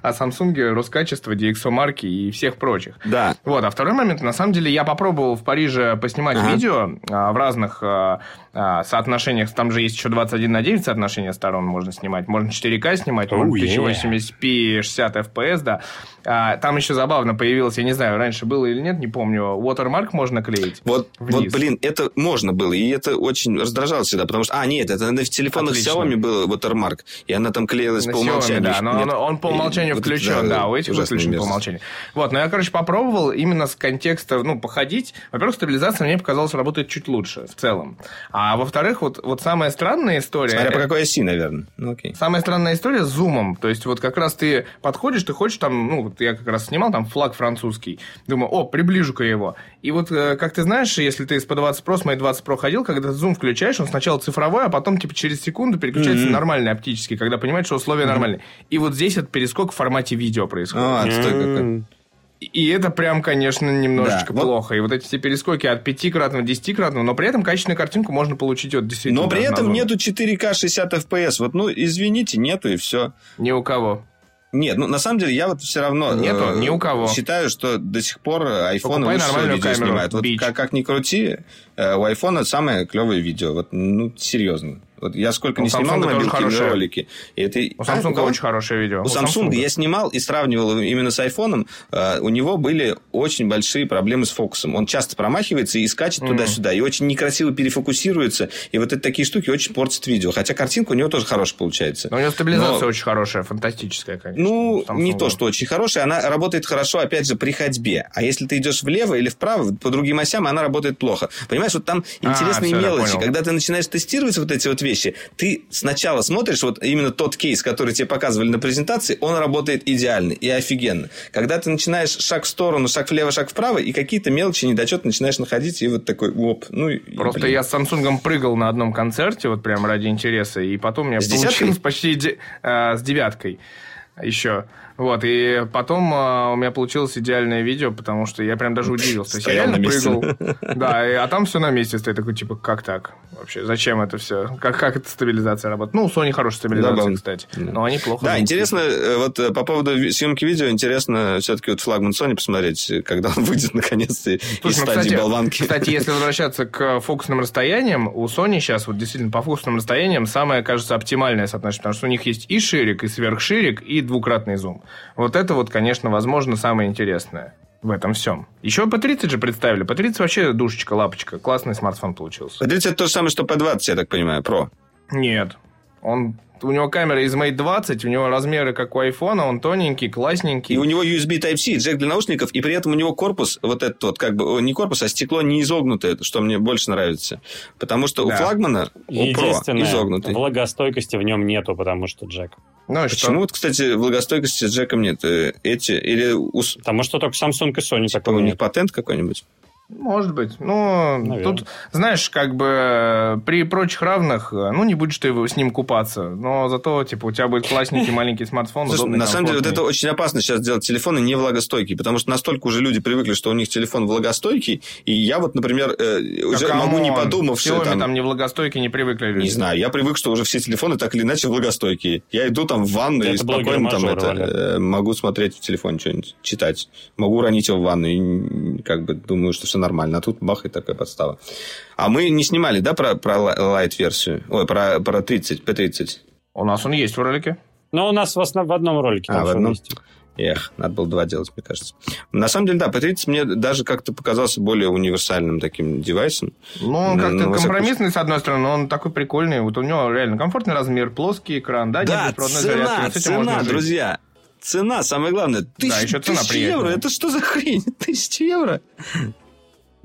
о Samsung, Роскачество, DxOMark и всех прочих. Да. Вот, а второй момент, на самом деле, я попробовал в Париже поснимать Ага. видео а, в разных а, а, соотношениях. Там же есть еще 21 на 9 соотношение сторон можно снимать. Можно 4К снимать, Oh, можно yeah. 1080p, 60 FPS, да. А, там еще забавно появилось, я не знаю, раньше было или нет, не помню, watermark можно клеить. Вот, Вниз. вот, блин, это можно было, и это очень раздражало всегда, потому что, а, нет, это в телефонах Отлично. Xiaomi было watermark, и она там клеилась На по Xiaomi, умолчанию. да, но Нет. он, он по И умолчанию вот включен, да, у этих ужасная выключен по мерзость. умолчанию. Вот, но я, короче, попробовал именно с контекста, ну, походить. Во-первых, стабилизация мне показалось работает чуть лучше в целом. А во-вторых, вот, вот самая странная история... Смотря по э, какой оси, наверное. Ну, окей. Самая странная история с зумом. То есть, вот как раз ты подходишь, ты хочешь там, ну, вот я как раз снимал там флаг французский. Думаю, о, приближу-ка его. И вот, э, как ты знаешь, если ты с P20 Pro, с моей 20 Pro ходил, когда ты зум включаешь, он сначала цифровой, а потом, типа, через секунду переключается на нормальный оптический, когда понимаешь, что условия нормальные. И вот здесь этот перескок в формате видео происходит. А, отстой какой. М, И это прям, конечно, немножечко Да, вот- плохо. И вот эти все перескоки от пятикратного, десятикратного, но при этом качественную картинку можно получить вот действительно. Но при этом нету 4К 60 FPS. Вот, ну, извините, нету, и все. Ни у кого. Нет, ну на самом деле я вот все равно Нету, э, ни у кого. считаю, что до сих пор iPhone лучше видео камеру, снимает. Вот как, как ни крути, э, у iPhone самое клевое видео. Вот, ну, серьезно. Вот я сколько У не снимал Samsung на мобилке ролики. И это... У А, Samsung кого? очень хорошее видео. У Samsung я снимал и сравнивал именно с iPhone. э, У него были очень большие проблемы с фокусом. Он часто промахивается и скачет Мгм. туда-сюда. И очень некрасиво перефокусируется. И вот это такие штуки очень портят видео. Хотя картинка у него тоже хорошая получается. Но у него стабилизация Но- очень хорошая, фантастическая, конечно. Ну, у не Samsung. то, что очень хорошая, она работает хорошо, опять же, при ходьбе. А если ты идешь влево или вправо, по другим осям, она работает плохо. Понимаешь, вот там А, интересные я мелочи. Когда ты начинаешь тестировать вот эти вот вещи, ты сначала смотришь, вот именно тот кейс, который тебе показывали на презентации, он работает идеально и офигенно. Когда ты начинаешь шаг в сторону, шаг влево, шаг вправо, и какие-то мелочи, недочеты начинаешь находить, и вот такой, оп, ну... Просто блин. я с Samsung прыгал на одном концерте, вот прям ради интереса, и потом у меня С получилось десяткой? почти де- э, с девяткой еще. Вот, и потом э, у меня получилось идеальное видео, потому что я прям даже удивился. То есть я реально прыгал. Да, и- а там все на месте стоит. Такой, типа, как так? Вообще, зачем это все? Как, как эта стабилизация работает? Ну, у Sony хорошая стабилизация, кстати. Да. Но они плохо. Да, интересно, э, вот э, по поводу съемки видео, интересно все-таки вот флагман Sony посмотреть, когда он выйдет наконец-то из ну, стадии кстати, болванки. Кстати, если возвращаться к фокусным расстояниям, у Sony сейчас вот действительно по фокусным расстояниям самое, кажется, оптимальное соотношение, потому что у них есть и ширик, и сверхширик, и двукратный зум. Вот это вот, конечно, возможно, самое интересное в этом всем. Еще P30 же представили. P30 вообще душечка, лапочка. Классный смартфон получился. Смотрите, это то же самое, что P20, я так понимаю, Pro. Нет. Он... У него камера из Mate 20, у него размеры как у айфона, он тоненький, классненький. И у него USB Type-C, джек для наушников, и при этом у него корпус, вот этот вот, как бы, не корпус, а стекло не изогнутое, что мне больше нравится. Потому что у Да. флагмана, у Pro изогнутый. влагостойкости в нем нету, потому что Джек. Ну и что? Почему вот, кстати, влагостойкости с джеком нет? Э, Эти, или у, Потому что только Samsung и Sony типа, такого у них нет. патент какой-нибудь? Может быть. Ну, Наверное. тут, знаешь, как бы э, при прочих равных, э, ну, не будешь ты его- с ним купаться, но зато, типа, у тебя будет классненький маленький смартфон, Слушай, удобный, на самом деле, вот это очень опасно сейчас делать телефоны не влагостойкие, потому что настолько уже люди привыкли, что у них телефон влагостойкий, и я вот, например, э, уже Да могу, не подумав, что там... там не влагостойкие, не привыкли люди. Не знаю, я привык, что уже все телефоны так или иначе влагостойкие. Я иду там в ванну Это и спокойно там это, э, могу смотреть в телефоне что-нибудь, читать. Могу уронить его в ванну и как бы думаю, что все нормально. А тут бах, и такая подстава. А мы не снимали, да, про, про лайт-версию? Ой, про, про 30, P30. У нас он есть в ролике. Но у нас в, основ- в одном ролике. А, в одном? Эх, надо было два делать, мне кажется. На самом деле, да, P30 мне даже как-то показался более универсальным таким девайсом. Ну, он Ну, как-то ну, компромиссный, с одной стороны, но он такой прикольный. Вот у него реально комфортный размер, плоский экран, да, Да, зарядки, цена, цена, жить. друзья. Цена, самое главное. Тысяч, еще цена тысяча приятная. евро. Это что за хрень? Тысяча евро.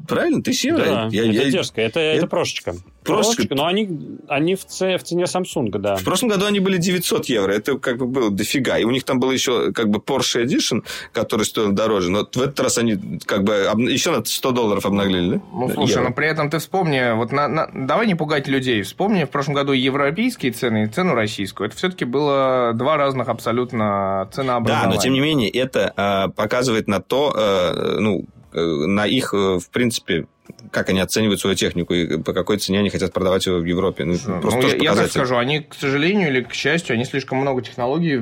Правильно? Тысяча евро. Да, Я- это я- дерзко, это, я- это прошечка. Прошечка? Прошечка, но они, они в, це- в цене Samsung, да. В прошлом году они были 900 евро. Это как бы было дофига. И у них там был еще как бы Porsche Edition, который стоил дороже. Но в этот раз они как бы об- еще на 100 долларов обнаглели, да? Ну, слушай, Евро. но при этом ты вспомни, вот на, на- давай не пугать людей. Вспомни в прошлом году европейские цены и цену российскую. Это все-таки было два разных абсолютно Да, ценообразования. но тем не менее это э, показывает на то, э, ну, на их, э, в принципе, как они оценивают свою технику и по какой цене они хотят продавать ее в Европе. Ну, Ну, просто я, тоже я так скажу, они, к сожалению или к счастью, они слишком много технологий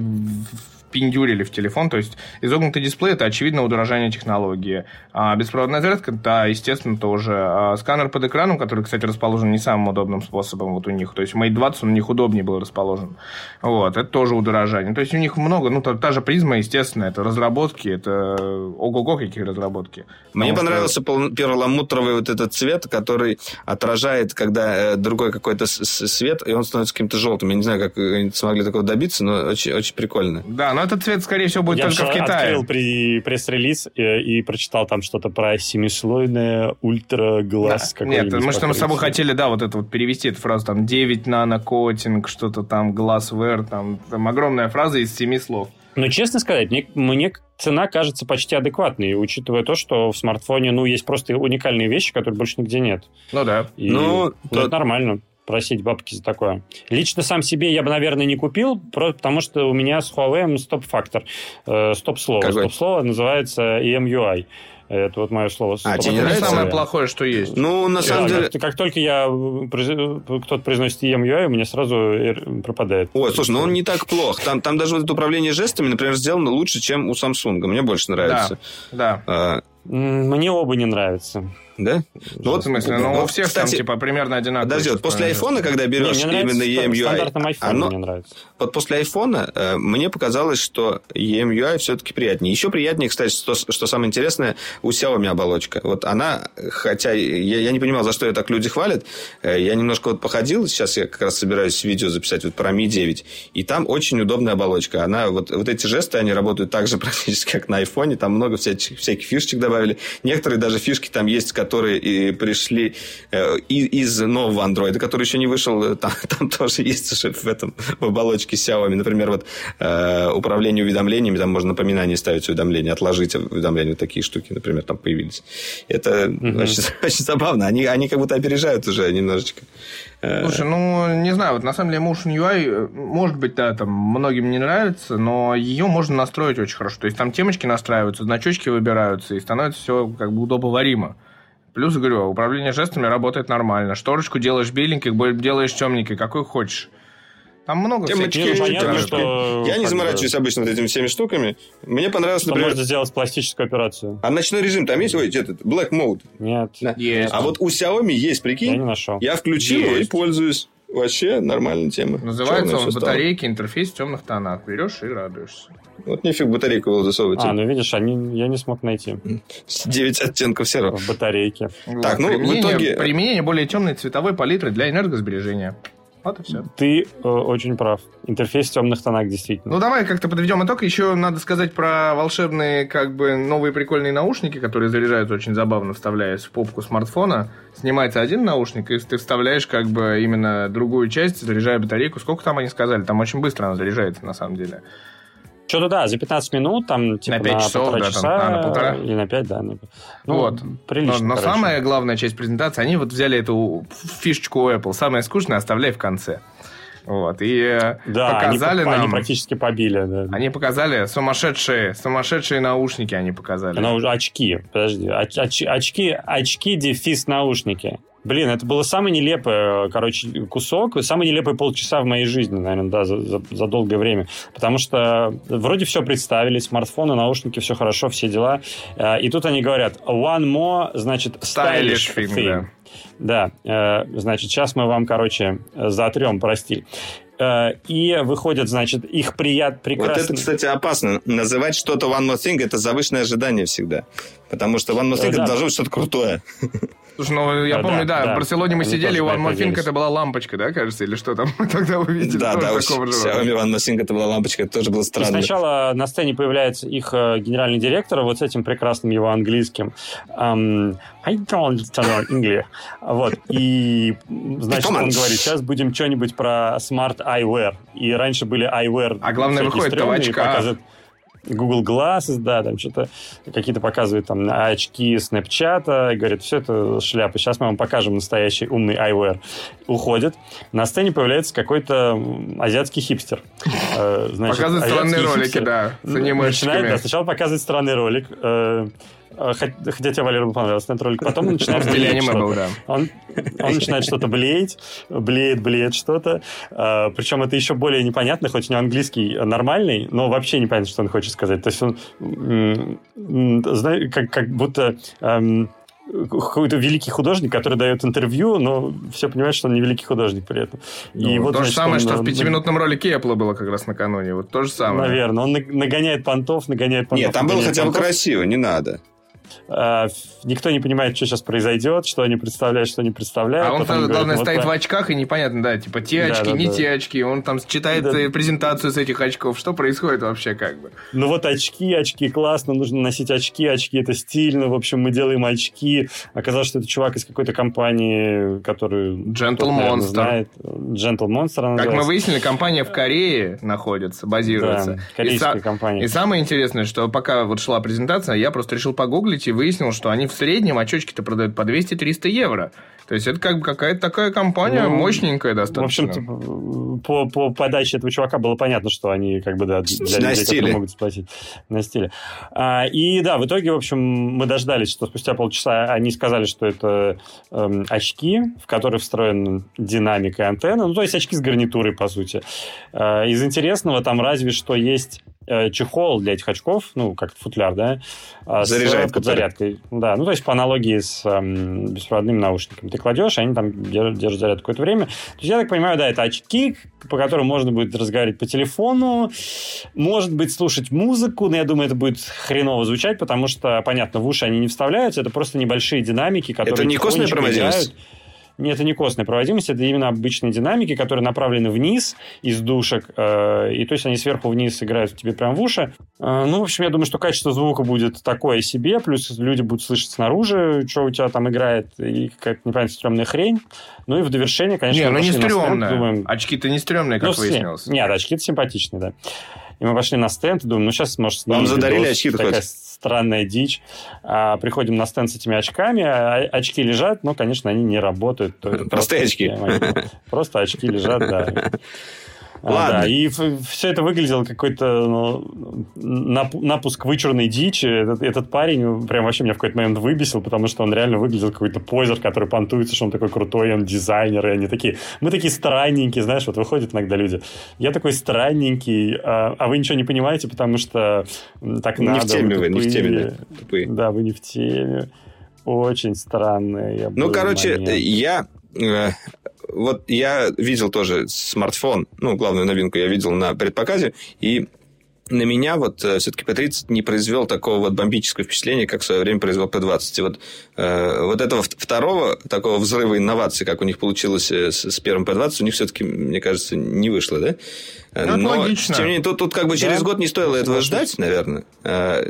впендюрили в телефон. То есть изогнутый дисплей это очевидно удорожание технологии. А беспроводная зарядка, да, естественно, тоже. А сканер под экраном, который, кстати, расположен не самым удобным способом вот у них. То есть Mate 20 он у них удобнее был расположен. Вот, это тоже удорожание. То есть у них много, ну, та, та же призма, естественно, это разработки, это ого-го какие разработки. Мне Потому что- понравился пол- перламутровый вот этот цвет, который отражает, когда э, другой какой-то свет, и он становится каким-то желтым. Я не знаю, как они смогли такого добиться, но очень, очень прикольно. Да, но этот цвет, скорее всего, будет Я только в Китае. открыл при пресс-релиз и, и прочитал там что-то про семислойное ультра-глаз. Да. Нет, мы что мы с собой хотели, да, вот это вот перевести эту фразу, там, 9 нанокотинг, что-то там, glassware, там, там огромная фраза из семи слов. Но честно сказать, мне, мне цена кажется почти адекватной, учитывая то, что в смартфоне, ну, есть просто уникальные вещи, которые больше нигде нет. Ну да. И, Ну, ну, то- это нормально просить бабки за такое. Лично сам себе я бы, наверное, не купил, потому что у меня с Huawei стоп-фактор, э, стоп-слово. Какой? Стоп-слово называется EMUI. Это вот мое слово. А, тебе не Это нравится? самое плохое, что есть. Ну, на самом Да, деле... как, как только я произ- кто-то произносит EMUI, у меня сразу пропадает. Ой, слушай, ну он не так плох. Там, там даже вот это управление жестами, например, сделано лучше, чем у Samsung. Мне больше нравится. Да. А, М, Мне оба не нравятся. Да? Ну, В смысле, ну, ну, у всех там, кстати, типа, примерно одинаково. Подожди, вот после айфона, когда Не, берешь мне нравится именно EMUI, стандартном айфоне оно- мне нравится. вот после айфона э, мне показалось, что EMUI все-таки приятнее. Еще приятнее, кстати, что, что самое интересное, у Xiaomi оболочка. Вот она, хотя я, я не понимал, за что ее так люди хвалят, э, я немножко вот походил, сейчас я как раз собираюсь видео записать вот про Mi 9, и там очень удобная оболочка. Она, вот, вот эти жесты, они работают так же практически, как на айфоне, там много всяких, всяких фишечек добавили. Некоторые даже фишки там есть, которые и пришли э, из нового андроида, который еще не вышел, э, там, там тоже есть уже в этом в оболочке Xiaomi. Например, вот э, управление уведомлениями, там можно напоминание ставить уведомления, отложить уведомления, вот такие штуки, например, там появились. Это очень, очень забавно. Они, они как будто опережают уже немножечко. Э, Слушай, ну, не знаю, вот на самом деле Motion UI, э, может быть, да, там многим не нравится, но ее можно настроить очень хорошо. То есть там темочки настраиваются, значочки выбираются, и становится все как бы удобоваримо. Плюс, говорю, управление жестами работает нормально. Шторочку делаешь беленькой, делаешь темненькой, какой хочешь. Там много Темочки, всяких штук понятно, разных. что- Я не заморачиваюсь обычно вот этими всеми штуками. Мне понравилось, Что например... можно сделать пластическую операцию? А ночной режим там есть? Ой, этот, Black Mode. Нет, Да. Есть. А вот у Xiaomi есть, я не прикинь. нашел. Я включил его и Есть. пользуюсь. Вообще нормальная тема. Называется он батарейки, интерфейс в темных тонах. Берешь и радуешься. Вот нефиг батарейку было засовывать. А, ну видишь, они, я не смог найти 9 оттенков серого. в батарейке. Так, ну, в применение, итоге- применение более темной цветовой палитры для энергосбережения. Вот и все. Ты э, очень прав. Интерфейс в темных тонах, действительно. Ну, давай как-то подведем итог. Еще надо сказать про волшебные, как бы, новые прикольные наушники, которые заряжаются очень забавно, вставляясь в попку смартфона. Снимается один наушник, и ты вставляешь, как бы, именно другую часть, заряжая батарейку. Сколько там они сказали? Там очень быстро она заряжается, на самом деле. Что-то да, за 15 минут, там, типа, На пять часов, полтора да, там, часа, а, на полтора. или на 5, да. на- Ну, Вот. прилично, но, но короче. самая главная часть презентации, они вот взяли эту фишечку Apple. Самое скучное оставляй в конце. Вот. И э, Да, показали они, они нам... практически побили, да. Они показали сумасшедшие, сумасшедшие наушники они показали. Уже очки, подожди, оч- оч- очки, очки, дефис, наушники. Блин, это было самый нелепый, э, короче, кусок, самый нелепый полчаса в моей жизни, наверное, да, за, за- за долгое время. Потому что вроде все представили, смартфоны, наушники, все хорошо, все дела. Э, И тут они говорят, one more, значит, stylish, Stylish thing, thing. Да, э, значит, сейчас мы вам, короче, затрем, прости. И выходят, значит, их прият, Вот прекрасный... это, кстати, опасно. Называть что-то One More Thing – это завышенное ожидание всегда. Потому что One More Thing – Да. это должно быть что-то крутое. Слушай, ну я Да, помню, да, да, в Барселоне мы они сидели, тоже у на One это была лампочка, да, кажется, или что там? Мы тогда увидели Да, тоже да, у More Thing это была лампочка, это тоже было И странно. сначала на сцене появляется их э, генеральный директор, вот с этим прекрасным его английским. Эм, I don't understand English. Вот. И, значит, он говорит, сейчас будем что-нибудь про Smart Eyewear. И раньше были Eyewear. А главное, всякие выходит-то в стрёмные, очках. показывают Google Glasses, да, там что-то какие-то показывают там очки Snapchat, и говорит, все это шляпа, сейчас мы вам покажем настоящий умный eyewear. Уходит. На сцене появляется какой-то азиатский хипстер. Э, значит, Показывают странные ролики, хипстер да, с начинает, да, сначала показывает странный ролик, э, хотя тебе, Валера, бы понравился этот ролик, потом он начинает блеять был, да. Он, он начинает что-то блеять, блеет, блеет что-то. А, причем это еще более непонятно, хоть у него английский нормальный, но вообще непонятно, что он хочет сказать. То есть он, как, как будто эм, какой-то великий художник, который дает интервью, но все понимают, что он не великий художник при этом. Ну, то же значит, самое, он, что в пятиминутном ролике Apple было как раз накануне. Вот то же самое. Наверное. Он на- нагоняет понтов, нагоняет понтов. Нет, там было хотя бы понтов. красиво, не надо. А, никто не понимает, что сейчас произойдет, что они представляют, что не представляют. А он, Потом говорят, главное, вот стоит так. в очках, и непонятно, да, типа, те Да, очки, да, не да. те очки. Он там читает Да. э, презентацию с этих очков. Что происходит вообще, как бы? Ну вот очки, очки классно, нужно носить очки, очки это стильно, в общем, мы делаем очки. Оказалось, что это чувак из какой-то компании, который... Gentle Monster. знает. Gentle Monster Как мы называется. выяснили, компания в Корее находится, базируется. Да, корейская и, компания. и самое интересное, что пока вот шла презентация, я просто решил погуглить и выяснил, что они в среднем очечки-то продают по 200-300 евро. То есть это как бы какая-то такая компания ну, мощненькая достаточно. В общем по, по подаче этого чувака было понятно, что они как бы да, для на людей, стиле. могут сплатить на стиле. А, и да, в итоге, в общем, мы дождались, что спустя полчаса они сказали, что это эм, очки, в которые встроен динамик и антенна. Ну, то есть очки с гарнитурой, по сути. А, из интересного там разве что есть Э, чехол для этих очков, ну, как футляр, да, а, Заряжает, с зарядкой. Да, ну, то есть по аналогии с эм, беспроводными наушниками. Ты кладешь, они там держат, держат заряд какое-то время. То есть, я так понимаю, да, это очки, по которым можно будет разговаривать по телефону, может быть, слушать музыку, но я думаю, это будет хреново звучать, потому что, понятно, в уши они не вставляются, это просто небольшие динамики, которые... Это не костная проводимость? Нет, это не костная проводимость, это именно обычные динамики, которые направлены вниз из душек, э, и то есть они сверху вниз играют тебе прямо в уши. Э, ну, в общем, я думаю, что качество звука будет такое себе, плюс люди будут слышать снаружи, что у тебя там играет, и какая-то непонятная стрёмная хрень. Ну и в довершение, конечно... Не, ну не стрёмная. Думаем... Очки-то не стрёмные, как ну, выяснилось. Нет, очки-то симпатичные, да. И мы пошли на стенд и думаем, ну сейчас, может, Вам задарили очки такая странная дичь. А, приходим на стенд с этими очками, а, очки лежат, но, конечно, они не работают. Простые очки. Просто очки лежат, да. А, Ладно. Да, и все это выглядело какой-то ну, напуск вычурной дичи. Этот, этот парень прям вообще меня в какой-то момент выбесил, потому что он реально выглядел какой-то позер, который понтуется, что он такой крутой, он дизайнер, и они такие... Мы такие странненькие, знаешь, вот выходят иногда люди. Я такой странненький, а, а вы ничего не понимаете, потому что так не надо. В теме вы, не в теме, да, тупые. Да, вы не в теме. Очень странные. Ну, короче, момент. я э, вот я видел тоже смартфон, ну, главную новинку я видел на предпоказе, и на меня вот э, все-таки P30 не произвел такого вот бомбического впечатления, как в свое время произвел P20. И вот, э, вот этого второго такого взрыва инноваций, как у них получилось э, с, с первым P20, у них все-таки, мне кажется, не вышло, да? Ну, но, логично. тем не менее, тут, тут как бы через да? год не стоило этого ждать, наверное.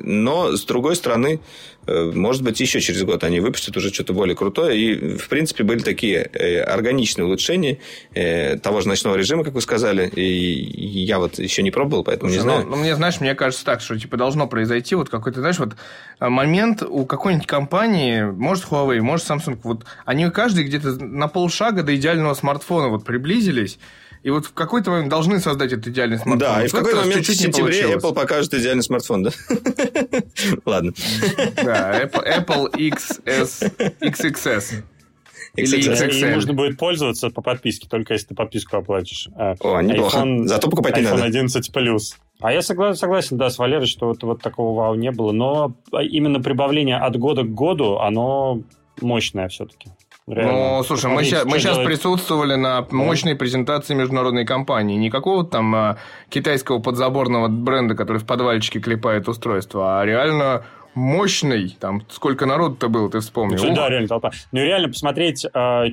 Но, с другой стороны, Э, может быть, еще через год они выпустят уже что-то более крутое. И, в принципе, были такие э, органичные улучшения э, того же ночного режима, как вы сказали. И я вот еще не пробовал, поэтому Слушай, не знаю. Ну, ну, мне, знаешь, мне кажется так, что типа должно произойти вот какой-то, знаешь, вот момент у какой-нибудь компании, может Huawei, может Samsung, вот они каждый где-то на полшага до идеального смартфона вот приблизились, и вот в какой-то момент должны создать этот идеальный смартфон. Да, и в какой-то момент в сентябре Apple покажет идеальный смартфон, да? Ладно. Да, Apple XS, XXS. Или нужно будет пользоваться по подписке, только если ты подписку оплатишь. А, О, неплохо. iPhone, Зато покупать не надо. iPhone 11 Plus. А я согласен, согласен, да, с Валерой, что вот, вот такого вау не было. Но именно прибавление от года к году, оно мощное все-таки. Реально. Ну, слушай, мы сейчас, мы сейчас присутствовали на мощной презентации международной компании. Никакого там а, китайского подзаборного бренда, который в подвальчике клепает устройство, а реально мощный, там сколько народу-то было, ты вспомнил. Ну, да, реально толпа. Ну, реально посмотреть, а,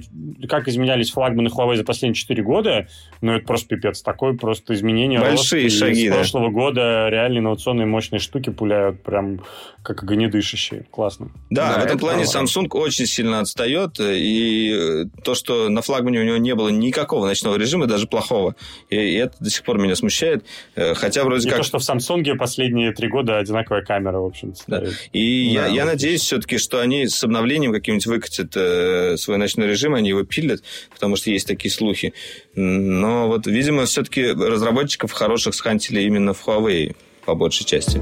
как изменялись флагманы Huawei за последние 4 года, ну, это просто пипец. Такое просто изменение. Большие шаги, С да. прошлого года реально инновационные мощные штуки пуляют прям как огнедышащие. Классно. Да, да в этом плане правда. Samsung очень сильно отстает, и то, что на флагмане у него не было никакого ночного режима, даже плохого, и это до сих пор меня смущает, э, хотя вроде и как... то, что в Samsung последние три года одинаковая камера, в общем-то. Да. И да, я, я надеюсь все-таки, что они с обновлением каким-нибудь выкатят э, свой ночной режим, они его пилят, потому что есть такие слухи. Но вот, видимо, все-таки разработчиков хороших схантили именно в Huawei по большей части.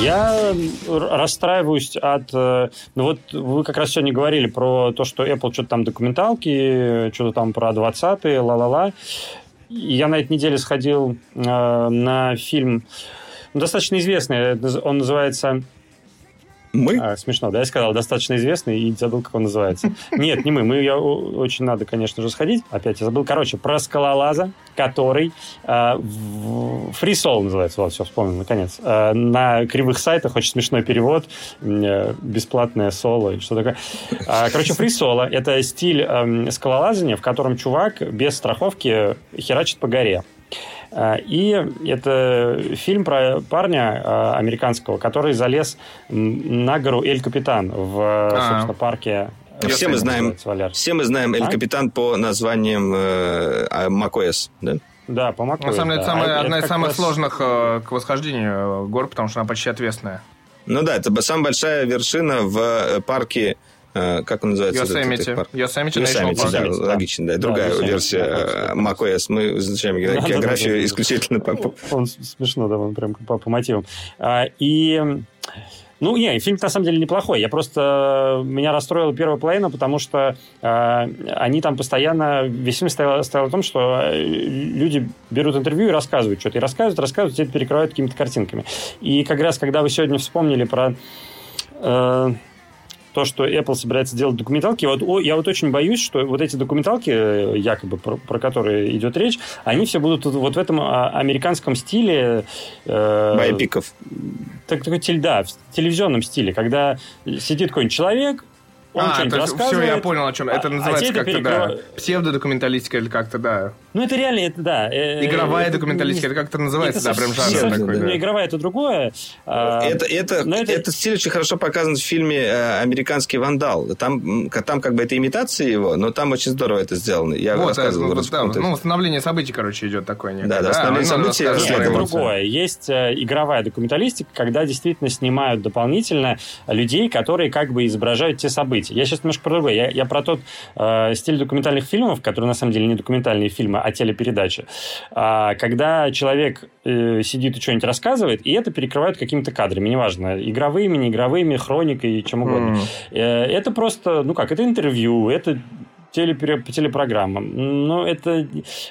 Я расстраиваюсь от... Э, ну вот вы как раз сегодня говорили про то, что Apple что-то там документалки, что-то там про 20-е, ла-ла-ла. Я на этой неделе сходил э, на фильм достаточно известный. Он называется мы? А, смешно, да? Я сказал, достаточно известный и забыл, как он называется. Нет, не мы. Мы я, очень надо, конечно же, сходить. Опять я забыл. Короче, про скалолаза, который э, Free Soul называется. Вот, все, вспомнил, наконец. Э, на кривых сайтах очень смешной перевод. Э, бесплатное соло и что такое. Э, короче, Solo – это стиль э, скалолазания, в котором чувак без страховки херачит по горе. А, и это фильм про парня а, американского, который залез на гору Эль Капитан в, а. собственно, парке Все мы знаем, Валер. все мы знаем Эль А? Капитан по названиям э, а, macOS, да? Да, по macOS, На самом деле, да. это самая- А одна из самых раз- сложных э, к восхождению э, гор, потому что она почти ответственная. Ну да, это самая большая вершина в э, парке, э, как он называется? этот- Йосемити. этот парк? Йосемити National Park. да, да. логично, да. Да, Другая Йосемити, версия да, э, да. macOS. Мы изучаем Да, да, географию да, да, да. исключительно по... Он смешно, да, он прям по, по мотивам. А, и... Ну, не, фильм на самом деле неплохой. Я просто... Меня расстроила первая половина, потому что э, они там постоянно... Весь фильм стоял, стоял о том, что э, люди берут интервью и рассказывают что-то. И рассказывают, рассказывают, и это перекрывают какими-то картинками. И как раз, когда вы сегодня вспомнили про... э, то, что Apple собирается делать документалки, вот, о, я вот очень боюсь, что вот эти документалки, э, якобы про, про которые идет речь, они все будут вот, в этом а, американском стиле. э, Байпиков. так, такой тель- да, в телевизионном стиле, когда сидит какой-нибудь человек, он а, что-нибудь рассказывает. все, я понял, о чем. а- Это а называется это как-то, да, перекрывают- псевдодокументалистика или как-то, да. Ну, это реально, это да. э, Игровая это документалистика, не- это как-то называется, да, это прям совсем- жанр такой, ну, да. игровая это другое. а, Это, это, но это- этот стиль очень хорошо показан в фильме э, «Американский вандал». Там, там как бы это имитация его, но там очень здорово это сделано. Я Вот, рассказывал. э, вот, да, ну, ну, восстановление событий, короче, идет такое некое. Да, да, восстановление ну, событий, Нет, это другое. Есть э, игровая документалистика, когда действительно снимают дополнительно людей, которые как бы изображают те события. Я сейчас немножко про другое. Я, я про тот э, стиль документальных фильмов, которые на самом деле не документальные фильмы, а телепередачи. А, когда человек э, сидит и что-нибудь рассказывает, и это перекрывают какими-то кадрами, неважно, игровыми, неигровыми, хроникой, чем угодно. Э, Это просто, ну как, это интервью, это телепере- телепрограмма. Но это,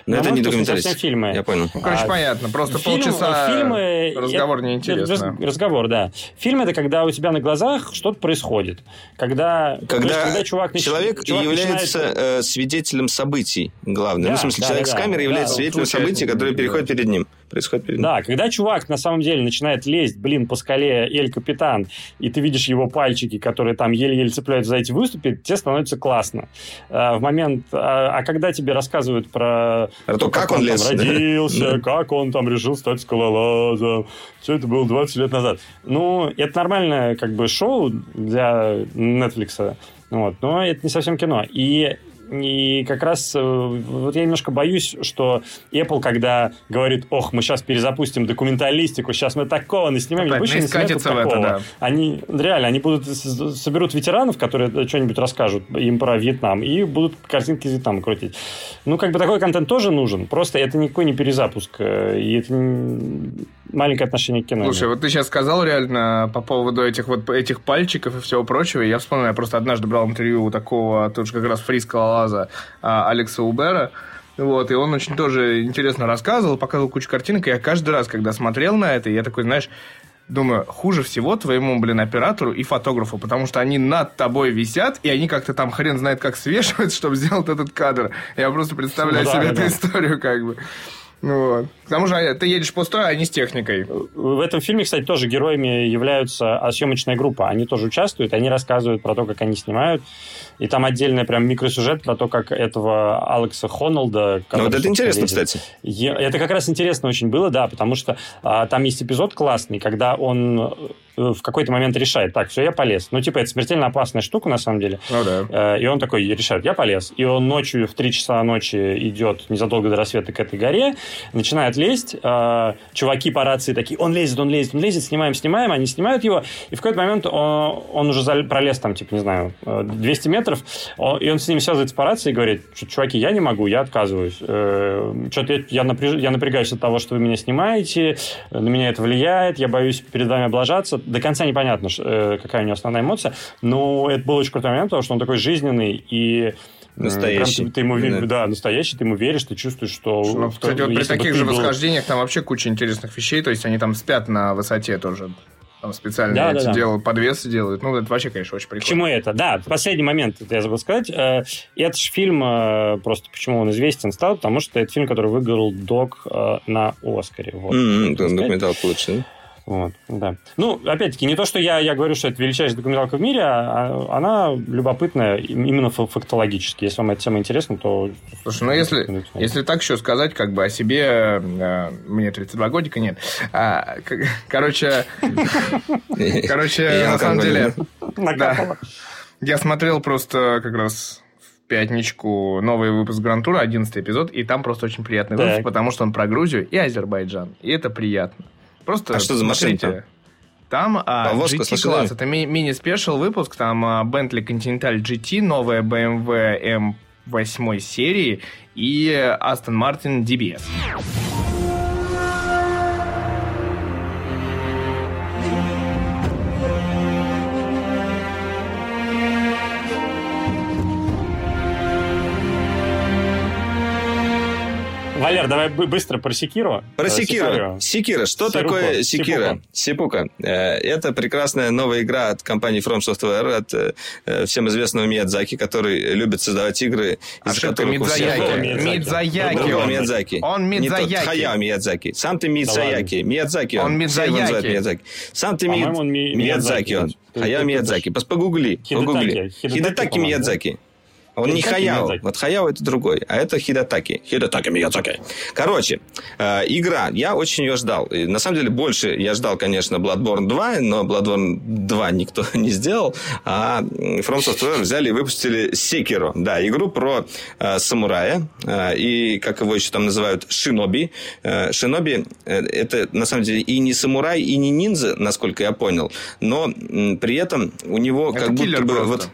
Но это не документалистика. фильмы. Я понял. Ну, короче, А, понятно. Просто Фильм- полчаса фильмы- разговор это- неинтересно. раз- разговор, да. Фильм это когда у тебя на глазах что-то происходит. Когда, то есть, Когда, чувак человек, чувак является начинает- э, свидетелем событий, главное. Да, ну, в смысле, да, человек да, с камерой да, является да, свидетелем событий, которые переходят перед ним. Происходит перед ним. Да, когда чувак на самом деле начинает лезть, блин, по скале Эль Капитан, и ты видишь его пальчики, которые там еле-еле цепляются за эти выступы, тебе становится классно. А, в момент... А, а когда тебе рассказывают про... Про то, как он там лез, родился, как он там решил стать скалолазом. Все это было 20 лет назад. Ну, это нормальное как бы шоу для Netflix. Вот, но это не совсем кино. И и как раз э, вот я немножко боюсь, что Apple, когда говорит, ох, мы сейчас перезапустим документалистику, сейчас мы такого наснимаем, Опять не пусть они снимают в это, такого. да. Они реально, они будут соберут ветеранов, которые что-нибудь расскажут им про Вьетнам, и будут картинки из Вьетнама крутить. Ну, как бы такой контент тоже нужен, просто это никакой не перезапуск, э, и это не- маленькое отношение к кино. Слушай, вот ты сейчас сказал реально по поводу этих вот этих пальчиков и всего прочего. Я вспомнил, я просто однажды брал интервью у такого, тоже как раз фри скалолаза а, Алекса Убера. Вот, и он очень тоже интересно рассказывал, показывал кучу картинок, и я каждый раз, когда смотрел на это, я такой, знаешь, думаю, хуже всего твоему, блин, оператору и фотографу, потому что они над тобой висят, и они как-то там хрен знает как свешивают, чтобы сделать этот кадр. Я просто представляю Ну да, себе да, эту да. историю, как бы. Ну вот. К тому же а, ты едешь пустой, а не с техникой. В этом фильме, кстати, тоже героями являются съемочная группа. Они тоже участвуют, они рассказывают про то, как они снимают. И там отдельный прям микросюжет про то, как этого Алекса Хоннелда... Ну, вот это интересно, лезет. кстати. Это как раз интересно очень было, да, потому что а, там есть эпизод классный, когда он э, в какой-то момент решает, так, все, я полез. Ну, типа, это смертельно опасная штука, на самом деле. Ну да. Э, И он такой решает, я полез. И он ночью в 3 часа ночи идет незадолго до рассвета к этой горе, начинает лезть. Э, Чуваки по рации такие, он лезет, он лезет, он лезет, снимаем, снимаем. Они снимают его. И в какой-то момент он, он уже пролез там, типа, не знаю, э, 200 метров. О- И он с ними связывается по рации и говорит, «Чё, чуваки, я не могу, я отказываюсь. Что-то я, я, напряж- я напрягаюсь от того, что вы меня снимаете, на меня это влияет, я боюсь перед вами облажаться. До конца непонятно, э, какая у него основная эмоция, но это был очень крутой момент, потому что он такой жизненный и э, Настоящий. прям ты, ты ему, Да. да. настоящий, ты ему веришь, ты чувствуешь, что... Ну, кстати, вот при таких же был- восхождениях там вообще куча интересных вещей, то есть они там спят на высоте тоже. Там специально Да, эти да, да. делают, подвесы делают. Ну, это вообще, конечно, очень К прикольно. чему это? Да, последний момент, это я забыл сказать. Э, Это же фильм, э, просто почему он известен стал, потому что это фильм, который выиграл док э, на Оскаре. Вот. Сказать. Документалка лучше. да? Вот, да. Ну, опять-таки, не то, что я, я говорю, что это величайшая документалка в мире, а а она любопытная им- именно фа- фактологически. Если вам эта тема интересна, то... Слушай, ну если, если так еще сказать как бы о себе, э, мне 32 годика, нет. А, к- короче, короче, на самом деле. Я смотрел просто как раз в пятничку новый выпуск Грантура, 11 эпизод, и там просто очень приятный выпуск, потому что он про Грузию и Азербайджан. И это приятно. Просто А что за машина Там а, GT класс, это ми- мини-спешл выпуск, там а, Bentley Continental GT, новая BMW M8 серии и Aston Martin DBS. Валер, давай бы- быстро про Секиру. Про Э, Секира. Сикарию. Секира. Что Сирупа. такое. Секира? Сипука. Э, Это прекрасная новая игра от компании From Software, от э, всем известного Миядзаки, который любит создавать игры, из Ошибка. Мидзаяки. Мидзаяки. Мидзаяки. Он. Миядзаки. Он. Мидзаяки. Хаяо Миядзаки. Сам ты Мидзаяки. Миядзаки он. Он Мидзаяки. Сам ты По-моему, Мид- он Хаяо Миядзаки. Погугли. Хидетаки. Погугли. Хидетаки, Миядзаки. Он не Хаяо. Вот Хаяо это другой, а это Хидатаки. Хидатаки Миядзаки. Короче, э, игра. Я очень ее ждал. И, на самом деле, больше я ждал, конечно, Bloodborne 2, но Bloodborne 2 никто не сделал. А From Software взяли и выпустили Sekiro. Да, игру про э, самурая. э, и, как его еще там называют, шиноби. Э, шиноби э, это, на самом деле, и не самурай, и не ниндзя, насколько я понял. Но м, при этом у него Это как будто бы... просто. Вот,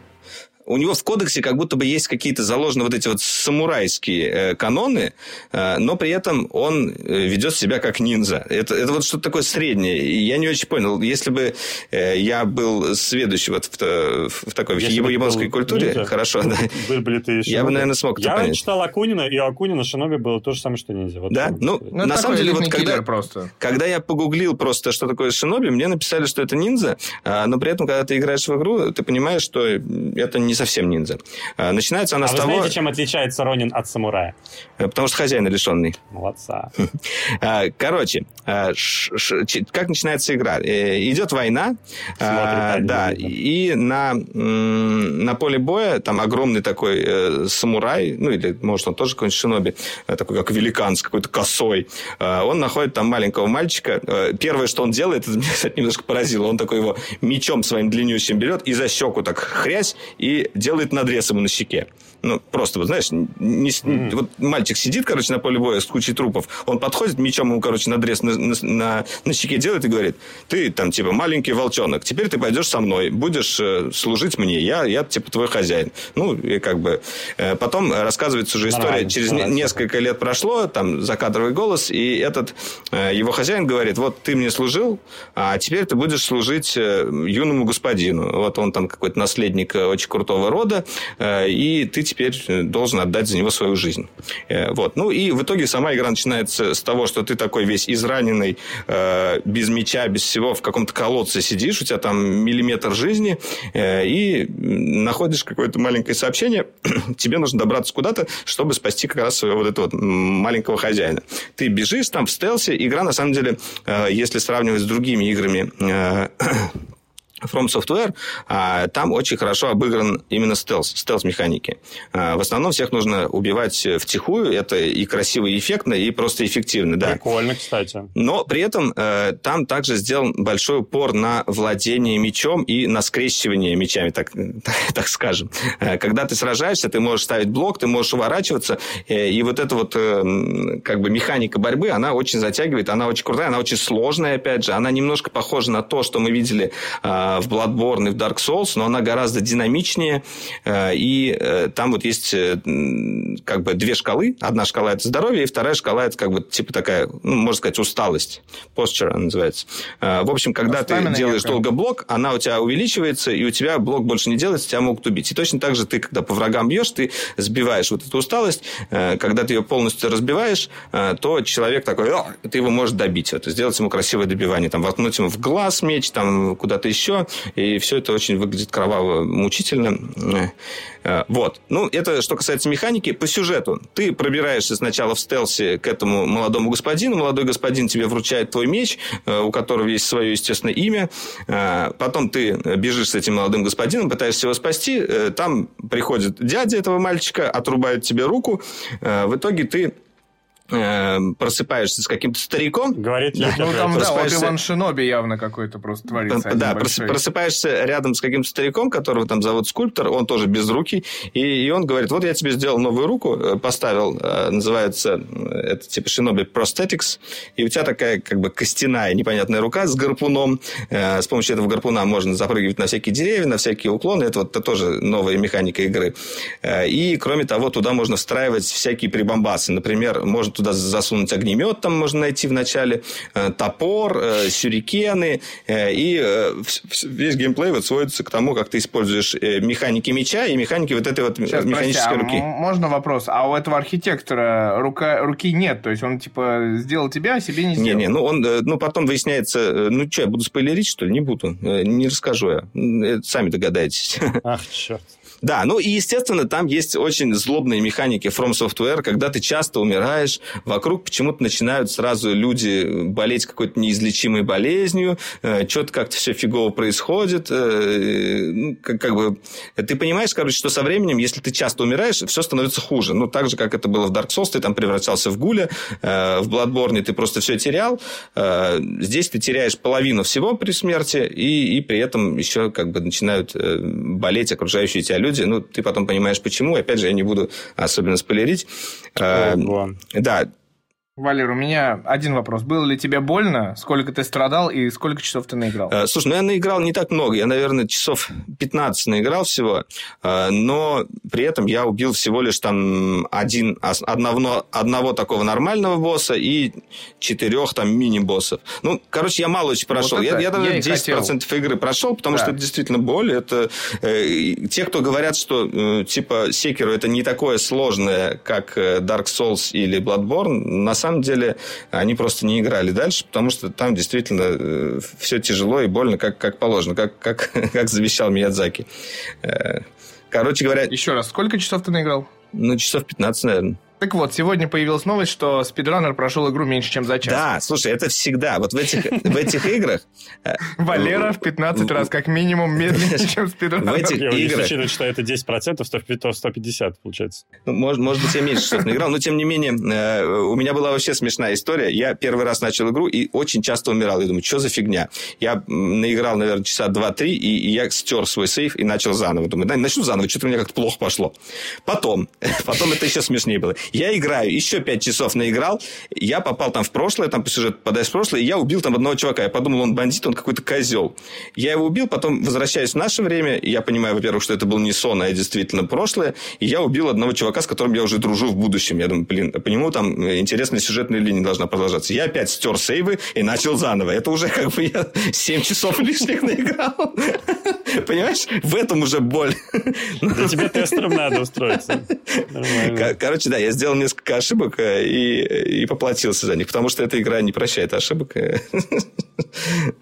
у него в кодексе как будто бы есть какие-то заложены вот эти вот самурайские э, каноны, э, но при этом он э, ведет себя как ниндзя. Это, это вот что-то такое среднее. Я не очень понял. Если бы я был сведущий вот в, в такой в Если бы японской культуре, ниндзя, хорошо, да. Были бы ли ты Я бы, наверное, смог это Я понять. читал Акунина, и у Акунина Шиноби было то же самое, что ниндзя. Вот Да? Ну. Ну, на самом деле, вот когда, просто. когда я погуглил просто, что такое шиноби, мне написали, что это ниндзя, а, но при этом, когда ты играешь в игру, ты понимаешь, что это не совсем ниндзя. А, Начинается она А с вы того, знаете, чем отличается Ронин от самурая? э, потому что хозяин лишенный. Молодца. А, Короче, а, как начинается игра? Э, Идет война, да, и на, на поле боя там огромный такой э, самурай, ну или, может, он тоже какой-нибудь шиноби, такой как великан с какой-то косой. Он находит там маленького мальчика. Первое, что он делает, это меня, кстати, немножко поразило. Он такой его мечом своим длиннющим берет и за щеку так хрясь и делает надрез ему на щеке. Ну, просто, вот, знаешь, не с- вот мальчик сидит, короче, на поле боя с кучей трупов, он подходит, мечом ему, короче, надрез на, на, на, на щеке делает и говорит, ты там, типа, маленький волчонок, теперь ты пойдешь со мной, будешь э, служить мне, я, я, типа, твой хозяин. Ну, и как бы... э, потом рассказывается уже история, Нормально, через нравится. несколько лет прошло, там, закадровый голос, и этот, э, его хозяин говорит, вот ты мне служил, а теперь ты будешь служить э, юному господину. Вот он там какой-то наследник э, очень крутого рода, э, и ты теперь э, должен отдать за него свою жизнь. Э, Вот. Ну, и в итоге сама игра начинается с того, что ты такой весь израненный, э, без меча, без всего, в каком-то колодце сидишь, у тебя там миллиметр жизни, и находишь какое-то маленькое сообщение, тебе нужно добраться куда-то, чтобы спасти как раз своего вот этого маленького хозяина. Ты бежишь там в стелсе, игра, на самом деле, если сравнивать с другими играми From Software, а, там очень хорошо обыгран именно стелс, стелс-механики. А, В основном всех нужно убивать втихую, это и красиво, и эффектно, и просто эффективно, да. Прикольно, кстати. Но при этом э, там также сделан большой упор на владение мечом и на скрещивание мечами, так, так скажем. Э, Когда ты сражаешься, ты можешь ставить блок, ты можешь уворачиваться, э, и вот эта вот э, как бы механика борьбы, она очень затягивает, она очень крутая, она очень сложная, опять же, она немножко похожа на то, что мы видели э, в Bloodborne и в Dark Souls, но она гораздо динамичнее, э, и э, там вот есть э, как бы две шкалы. Одна шкала – это здоровье, и вторая шкала – это как бы типа такая, ну, можно сказать, усталость. Posture она называется. Э, В общем, когда ты Stamina делаешь долго блок, она у тебя увеличивается, и у тебя блок больше не делается, тебя могут убить. И точно так же ты, когда по врагам бьешь, ты сбиваешь вот эту усталость. Э, Когда ты ее полностью разбиваешь, э, то человек такой, ты его можешь добить. Вот, сделать ему красивое добивание. Там, воткнуть ему в глаз меч, там, куда-то еще. И все это очень выглядит кроваво, мучительно. Э, Вот. Ну, это что касается механики. По сюжету. Ты пробираешься сначала в стелсе к этому молодому господину. Молодой господин тебе вручает твой меч, э, у которого есть свое, естественно, имя. Э, Потом ты бежишь с этим молодым господином, пытаешься его спасти. Там приходит дядя этого мальчика, отрубает тебе руку. В итоге ты э, просыпаешься с каким-то стариком. Говорит Ну, Лёха, там, да, вот Иван Шиноби явно какой-то просто творится. один Да, большой. просыпаешься рядом с каким-то стариком, которого там зовут скульптор, он тоже без руки, и, и он говорит, вот я тебе сделал новую руку, э, поставил, э, называется, э, это типа Shinobi Prosthetics, и у тебя такая как бы костяная непонятная рука с гарпуном, с помощью этого гарпуна можно запрыгивать на всякие деревья, на всякие уклоны, это вот это тоже новая механика игры. И, кроме того, туда можно встраивать всякие прибамбасы, например, можно туда засунуть огнемет, там можно найти в начале, э, топор, э, сюрикены, э, и весь геймплей вот сводится к тому, как ты используешь механики меча и механики вот этой вот Сейчас, прости, механической а руки. можно вопрос? А у этого архитектора рука, руки нет? То есть он, типа, сделал тебя, а себе не сделал? Не-не, ну он, ну потом выясняется, ну что, я буду спойлерить, что ли? Не буду, не расскажу я, сами догадаетесь. Ах, черт. Да, ну и, естественно, там есть очень злобные механики From Software, когда ты часто умираешь, вокруг почему-то начинают сразу люди болеть какой-то неизлечимой болезнью, что-то как-то все фигово происходит. э, ну, как, как бы, ты понимаешь, короче, что со временем, если ты часто умираешь, все становится хуже. Ну, так же, как это было в Dark Souls, ты там превращался в гуля, э, в Bloodborne ты просто все терял. Э, здесь ты теряешь половину всего при смерти, и, и при этом еще как бы начинают э, болеть окружающие тебя люди. Ну, ты потом понимаешь, почему. Опять же, я не буду особенно спойлерить. Ого. да, Валер, у меня один вопрос. Было ли тебе больно? Сколько ты страдал и сколько часов ты наиграл? Э, Слушай, ну я наиграл не так много. Я, наверное, часов 15 наиграл всего. Э, Но при этом я убил всего лишь там один, одного, одного такого нормального босса и четырех там мини-боссов. Ну, короче, я мало очень прошел. это я, я даже я и 10% игры прошел, потому Да. что это действительно боль. Это э, те, кто говорят, что э, типа Секеру это не такое сложное, как э, Dark Souls или Bloodborne, на самом деле они просто не играли дальше, потому что там действительно все тяжело и больно, как, как положено, как, как, как завещал Миядзаки. Э, Короче говоря, Еще раз, сколько часов ты наиграл? ну, часов 15, наверное. Так вот, сегодня появилась новость, что спидранер прошел игру меньше, чем за час. Да, слушай, это всегда. Вот в этих, в этих играх... э, Валера в 15 раз как минимум медленнее, чем спидранер. В этих Я, Если играх... учитывать, что это 10%, то в- то 150 получается. Ну, может, может быть, я меньше что-то наиграл, но тем не менее, э, у меня была вообще смешная история. Я первый раз начал игру и очень часто умирал. Я думаю, что за фигня? Я наиграл, наверное, часа 2-3, и, я стер свой сейф и начал заново. Думаю, да, начну заново, что-то у меня как-то плохо пошло. Потом, потом это еще смешнее было. Я играю, еще 5 часов наиграл, я попал там в прошлое, там по сюжету попадаешь в прошлое, и я убил там одного чувака. Я подумал, он бандит, он какой-то козел. Я его убил, потом возвращаюсь в наше время, я понимаю, во-первых, что это был не сон, а действительно прошлое, и я убил одного чувака, с которым я уже дружу в будущем. Я думаю, блин, по нему там интересная сюжетная линия должна продолжаться. Я опять стер сейвы и начал заново. Это уже как бы я 7 часов лишних наиграл. Понимаешь? В этом уже боль. Да тебе тестером надо устроиться. Нормально. Кор- Короче, да, я сделал несколько ошибок э, и, и поплатился за них, потому что эта игра не прощает ошибок.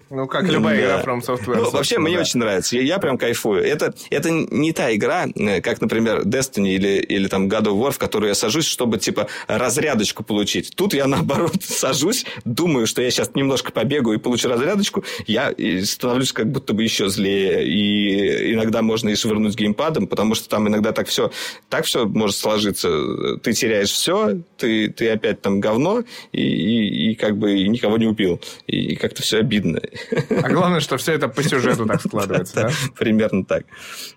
Ну, как любая игра From Software. Ну, вообще, мне очень нравится. Я, я прям кайфую. Это, это не та игра, э, как, например, Destiny или, или там God of War, в которую я сажусь, чтобы, типа, разрядочку получить. Тут я, наоборот, сажусь, думаю, что я сейчас немножко побегаю и получу разрядочку, я становлюсь как будто бы еще злее. И иногда можно и швырнуть геймпадом, потому что там иногда так все, так все может сложиться. Ты теряешь все, ты, ты опять там говно, и, и, и как бы никого не убил. И как-то все обидно. А главное, что все это по сюжету так складывается, да? Примерно так.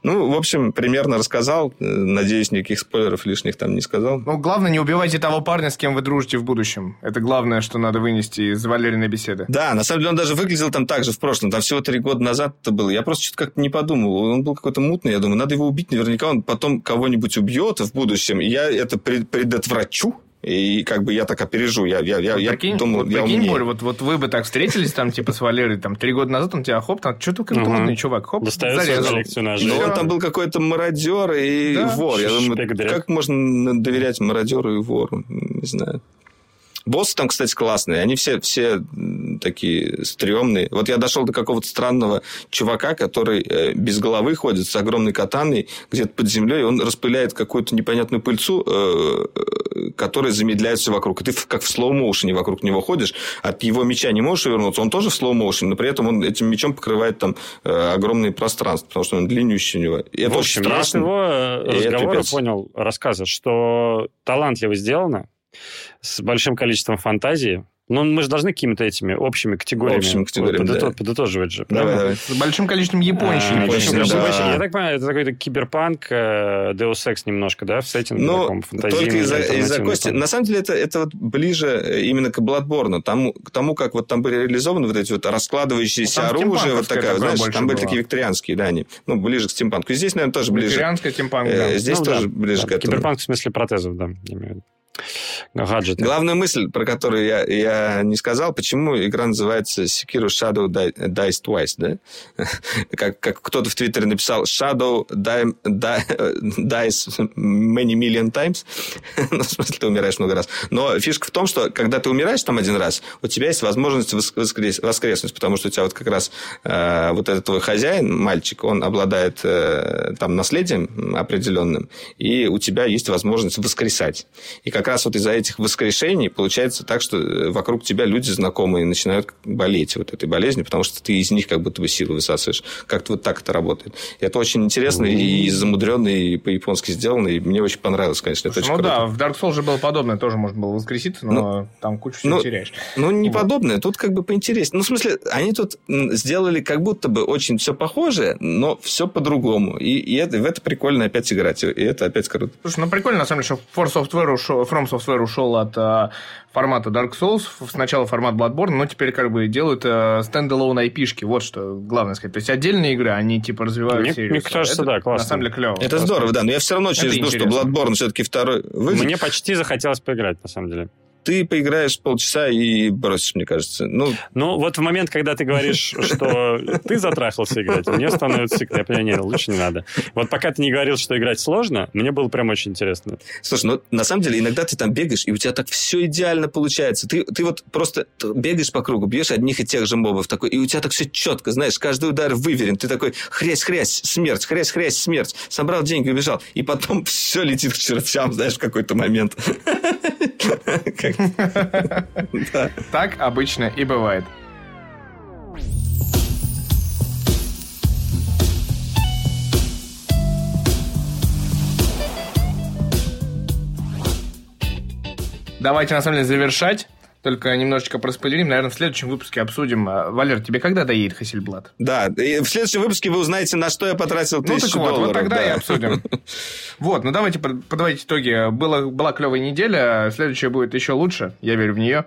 Ну, в общем, примерно рассказал. Надеюсь, никаких спойлеров лишних там не сказал. Ну, главное, не убивайте того парня, с кем вы дружите в будущем. Это главное, что надо вынести из Валериной беседы. Да, на самом деле он даже выглядел там так же в прошлом. Там всего три года назад это было. Я просто что-то как-то не подумал. Он был какой-то мутный. Я думаю, надо его убить. Наверняка он потом кого-нибудь убьет в будущем. И я это пред- предотврачу. И как бы я так опережу. Я, я, я, Вот я прикинь, думал, вот я прикинь, умнее. Борь, вот, вот вы бы так встретились там, типа, с Валерой, там, три года назад он тебя хоп, там, что ты Мгм. модный чувак, хоп, зарезал. Всё. он там был какой-то мародер и Да. вор. Я думаю, как можно доверять мародеру и вору? Не знаю. Боссы там, кстати, классные. Они все, все такие стрёмные. Вот я дошел до какого-то странного чувака, который э, без головы ходит с огромной катаной где-то под землей. Он распыляет какую-то непонятную пыльцу, э, э, которая замедляет все вокруг. И ты как в слоу-моушене вокруг него ходишь. От его меча не можешь увернуться. Он тоже в слоу-моушене, но при этом он этим мечом покрывает там огромные пространства, потому что он длиннющий у него. И это В очень общем, я с страшно. его И это разговора понял, рассказа, что талантливо сделано, с большим количеством фантазии, ну, мы же должны какими-то этими общими категориями, общими категориями подытож, да. подытоживать же. Давай, правильно? давай. С большим количеством японщины. А, японщины, да. Я так понимаю, это какой-то киберпанк, э, Deus Ex немножко, да, в сеттинге Ну, таком фантазийном, только из-за из-за кости. На самом деле, это, это вот ближе э, именно к Bloodborne, тому, к тому, как вот там были реализованы вот эти вот раскладывающиеся Ну, там оружия, вот такая, вот, такое знаешь, там были было. такие викторианские, да, они, ну, ближе к стимпанку. Здесь, наверное, тоже ближе. Викторианская стимпанк, Э, да. Здесь Ну, тоже да, ближе да, к этому. Киберпанк в смысле протезов, да, имею в виду. Гаджеты. Главная мысль, про которую я, я не сказал, почему игра называется Sekiro Shadow Dies Twice, да? Как, как кто-то в Твиттере написал Shadow die, die- Dies Many Million Times. ну, в смысле, ты умираешь много раз. Но фишка в том, что когда ты умираешь там один раз, у тебя есть возможность вос- воскрес- воскреснуть, потому что у тебя вот как раз э, вот этот твой хозяин, мальчик, он обладает э, там наследием определенным, и у тебя есть возможность воскресать. И как раз вот из-за этих воскрешений получается так, что э, вокруг тебя люди знакомые начинают болеть вот этой болезнью, потому что ты из них как будто бы силу высасываешь. Как-то вот так это работает. И это очень интересно и замудренно, и по-японски сделано, и мне очень понравилось, конечно. Это Слушай, очень ну круто. да, в Dark Souls же было подобное, тоже можно было воскреситься, но там кучу всего ну, теряешь. Ну, не Вот. подобное, тут как бы поинтереснее. Ну, в смысле, они тут сделали как будто бы очень все похожее, но все по-другому. И, и это, в это прикольно опять играть, и это опять круто. Слушай, ну прикольно, на самом деле, что For Software ушел, From Software ушел от а, формата Dark Souls, сначала формат Bloodborne, но теперь как бы делают а, стендалон IP-шки, вот что главное сказать. То есть отдельные игры, они типа развивают Мне- серию. мне кажется, Это, да, классно. На самом деле клево. Это Просто. здорово, да, но я все равно очень Это жду, что интересно. Bloodborne все-таки второй выйдет. Мне почти захотелось поиграть, на самом деле. Ты поиграешь полчаса и бросишь, мне кажется. Ну, Ну, вот в момент, когда ты говоришь, что ты затрахался играть, мне становится... Я понимаю, нет, лучше не надо. Вот пока ты не говорил, что играть сложно, мне было прям очень интересно. слушай, ну, на самом деле, иногда ты там бегаешь, и у тебя так все идеально получается. Ты, ты вот просто бегаешь по кругу, бьешь одних и тех же мобов, такой, и у тебя так все четко, знаешь, каждый удар выверен. Ты такой, хрясь-хрясь, смерть, хрясь-хрясь, смерть. Собрал деньги, убежал. И потом все летит к чертям, знаешь, в какой-то момент. Так обычно и бывает. Давайте, на самом деле, завершать. Только немножечко проспойлерим. Наверное, в следующем выпуске обсудим. А, Валер, тебе когда доедет Хасельблад? Да, и в следующем выпуске вы узнаете, на что я потратил Ну, тысячу так вот, долларов. вот тогда да. и обсудим. Вот, ну давайте под- подводить итоги. Было, была клевая неделя, следующая будет еще лучше, я верю в нее.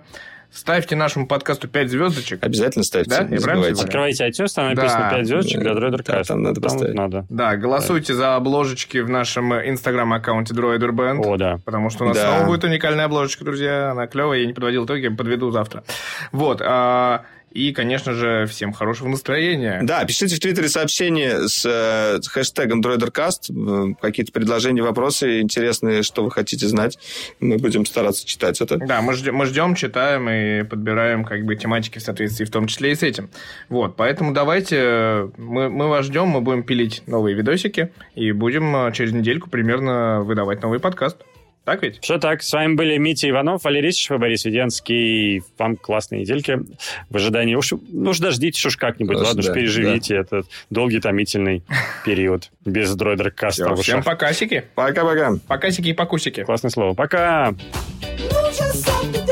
Ставьте нашему подкасту 5 звездочек. Обязательно ставьте, Да? не забывайте. Открывайте iTunes, там написано Да. 5 звездочек для Droider Да, там надо поставить. надо. Да, голосуйте за обложечки в нашем инстаграм-аккаунте Droider Band. О, да. Потому что у нас Да. снова будет уникальная обложечка, друзья. Она клевая, я не подводил итоги, подведу завтра. Вот. а, и, конечно же, всем хорошего настроения. Да, пишите в Твиттере сообщения с, э, хэштегом DroiderCast, э, какие-то предложения, вопросы интересные, что вы хотите знать. Мы будем стараться читать это. Да, мы ждем, мы ждем, читаем и подбираем как бы тематики в соответствии в том числе и с этим. Вот, поэтому давайте, э, мы, мы вас ждем, мы будем пилить новые видосики и будем э, через недельку примерно выдавать новый подкаст. Так ведь? Все так. С вами были Митя Иванов, Валерий Исичев и Борис Веденский. Вам классной недельки. В ожидании... Уж, ну уж дождитесь уж как-нибудь. Уж Ладно, уж да, переживите этот долгий томительный период без дроидер каста Всем покасики. Пока-пока. Покасики и покусики. Классное слово. Пока! Ну,